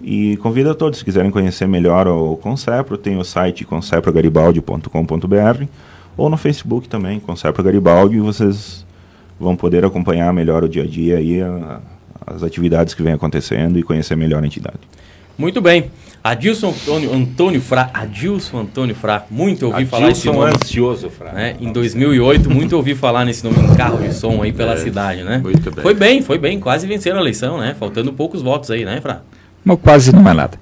E convido a todos, se quiserem conhecer melhor o Concepro, tem o site conceprogaribaldi.com.br ou no Facebook também, Concepro Garibaldi, e vocês vão poder acompanhar melhor o dia a dia e a, as atividades que vem acontecendo e conhecer melhor a entidade. Muito bem. Adilson Antônio, Antônio Fra, Adilson Antônio Fra, muito ouvi Adilson falar esse nome. ansioso, Fra. Né? Em 2008, muito ouvi falar nesse nome em carro de som aí pela é, cidade, né? Muito bem. Foi bem, foi bem, quase venceram a eleição, né? Faltando poucos votos aí, né, Fra? Não, quase não é nada.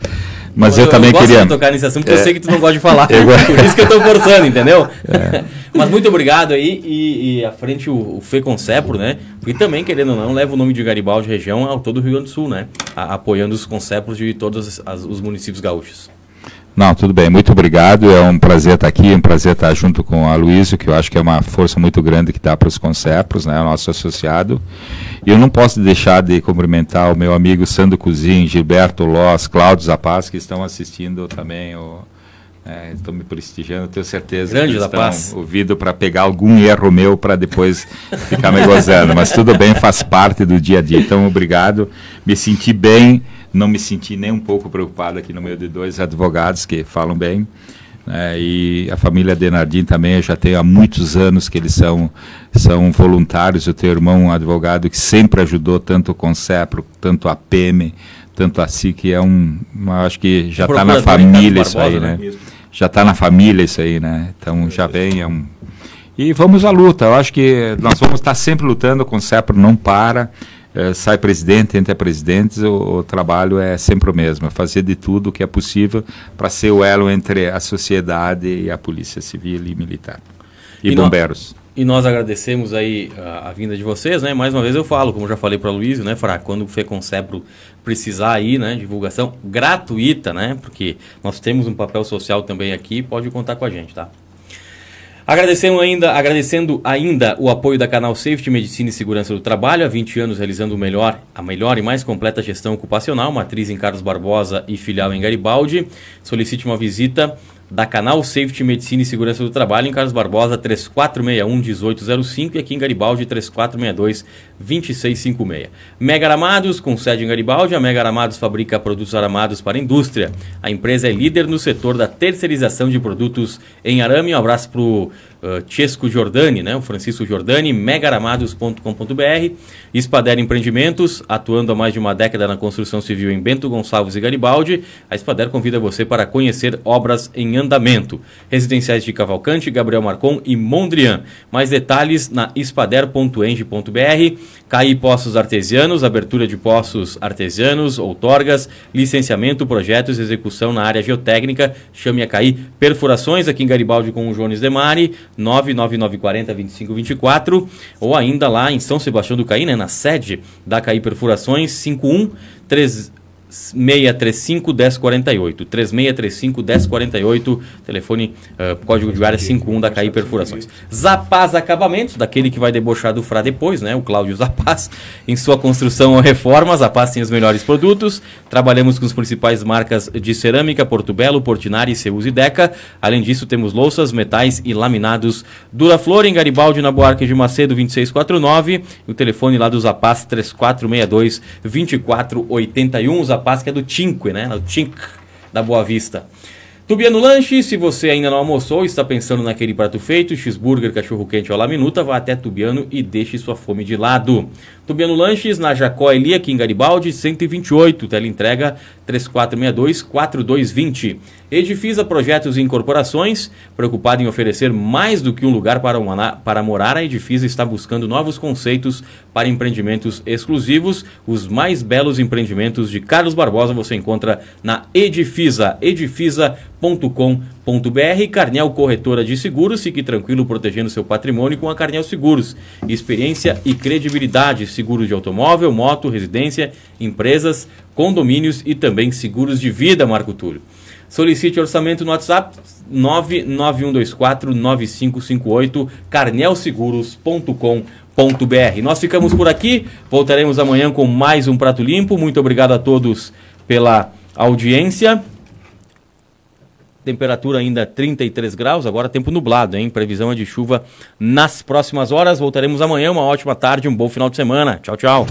Mas eu, eu também eu gosto queria. de tocar nesse assunto porque é. eu sei que tu não gosta de falar. Eu... Por isso que eu estou forçando, entendeu? É. Mas muito obrigado aí. E, e à frente o, o Fê Concepro, né? Porque também, querendo ou não, leva o nome de Garibaldi região ao todo o Rio Grande do Sul, né? A, apoiando os Concepros de todos as, os municípios gaúchos. Não, tudo bem, muito obrigado. É um prazer estar aqui, é um prazer estar junto com a Luísa, que eu acho que é uma força muito grande que dá para os Concepros, né, o nosso associado. E eu não posso deixar de cumprimentar o meu amigo Sandro Cozin, Gilberto Loss, Cláudio Zapaz, que estão assistindo também o. É, estão me prestigiando, tenho certeza Grande que estão paz. ouvido para pegar algum erro meu para depois ficar me gozando. Mas tudo bem, faz parte do dia a dia. Então, obrigado. Me senti bem não me senti nem um pouco preocupado aqui no meio de dois advogados que falam bem. É, e a família Denardim também, eu já tenho há muitos anos que eles são, são voluntários. Eu tenho irmão, um advogado que sempre ajudou tanto o Concepro, tanto a PM, tanto a SIC, é um, acho que já está na família isso aí, né? né? Já está na família isso aí, né? Então já vem, é um... E vamos à luta, eu acho que nós vamos estar sempre lutando, o Concepro não para, é, sai presidente, entra presidentes, o, o, trabalho é sempre o mesmo, é fazer de tudo o que é possível para ser o elo entre a sociedade e a polícia civil e militar. E, e bombeiros. E nós agradecemos aí a, a, vinda de vocês, né? Mais uma vez eu falo, como já falei para o Luiz, né, Fra, quando o FECONCEPRO precisar aí, né, divulgação gratuita, né? Porque nós temos um papel social também aqui, pode contar com a gente, tá? Agradecendo ainda, agradecendo ainda o apoio da Canal Safety Medicina e Segurança do Trabalho, há 20 anos realizando o melhor, a melhor e mais completa gestão ocupacional, matriz em Carlos Barbosa e filial em Garibaldi. Solicite uma visita da Canal Safety Medicina e Segurança do Trabalho em Carlos Barbosa 3461 1805 e aqui em Garibaldi 3462 2656. Mega Aramados, com sede em Garibaldi, a Mega Aramados fabrica produtos aramados para a indústria. A empresa é líder no setor da terceirização de produtos em arame. Um abraço para o uh, Chesco Giordani, né? o Francisco Giordani, megaramados.com.br. Espader Empreendimentos, atuando há mais de uma década na construção civil em Bento Gonçalves e Garibaldi. A Espader convida você para conhecer obras em andamento. Residenciais de Cavalcante, Gabriel Marcon e Mondrian. Mais detalhes na espader.eng.br. CAI Poços Artesianos, abertura de poços artesianos, outorgas, licenciamento, projetos e execução na área geotécnica. Chame a CAI Perfurações aqui em Garibaldi com o Jones Demari, 99940 2524, ou ainda lá em São Sebastião do Caí, né, na sede da CAI Perfurações, 51 3 3635 1048. 3635 1048. Telefone, uh, código de área 51 da CAI Perfurações. Zapaz Acabamentos, daquele que vai debochar do Fra depois, né? O Cláudio Zapaz. Em sua construção ou reforma, Zapaz tem os melhores produtos. Trabalhamos com as principais marcas de cerâmica, Porto Belo, Portinari, Seus e Deca. Além disso, temos louças, metais e laminados Duraflor em Garibaldi, na Boarque de Macedo 2649. O telefone lá do Zapaz 3462 2481. Zapaz Paz, que é do Cinque, né? O Cinque da Boa Vista. Tubiano Lanche, se você ainda não almoçou, está pensando naquele prato feito, cheeseburger, cachorro quente ou la minuta, vá até Tubiano e deixe sua fome de lado. Tubiano Lanches, na Jacó Eli, aqui em Garibaldi, 128, entrega 3462-4220. Edifisa Projetos e Incorporações, preocupado em oferecer mais do que um lugar para, uma, para morar, a Edifisa está buscando novos conceitos para empreendimentos exclusivos. Os mais belos empreendimentos de Carlos Barbosa você encontra na Edifisa, edifisa.com.br. Carnel Corretora de Seguros, fique tranquilo protegendo seu patrimônio com a Carnel Seguros. Experiência e credibilidade seguros de automóvel, moto, residência, empresas, condomínios e também seguros de vida, Marco Túlio. Solicite orçamento no WhatsApp 991249558 carnelseguros.com.br. Nós ficamos por aqui, voltaremos amanhã com mais um Prato Limpo. Muito obrigado a todos pela audiência. Temperatura ainda 33 graus, agora tempo nublado, hein? Previsão é de chuva nas próximas horas. Voltaremos amanhã. Uma ótima tarde, um bom final de semana. Tchau, tchau.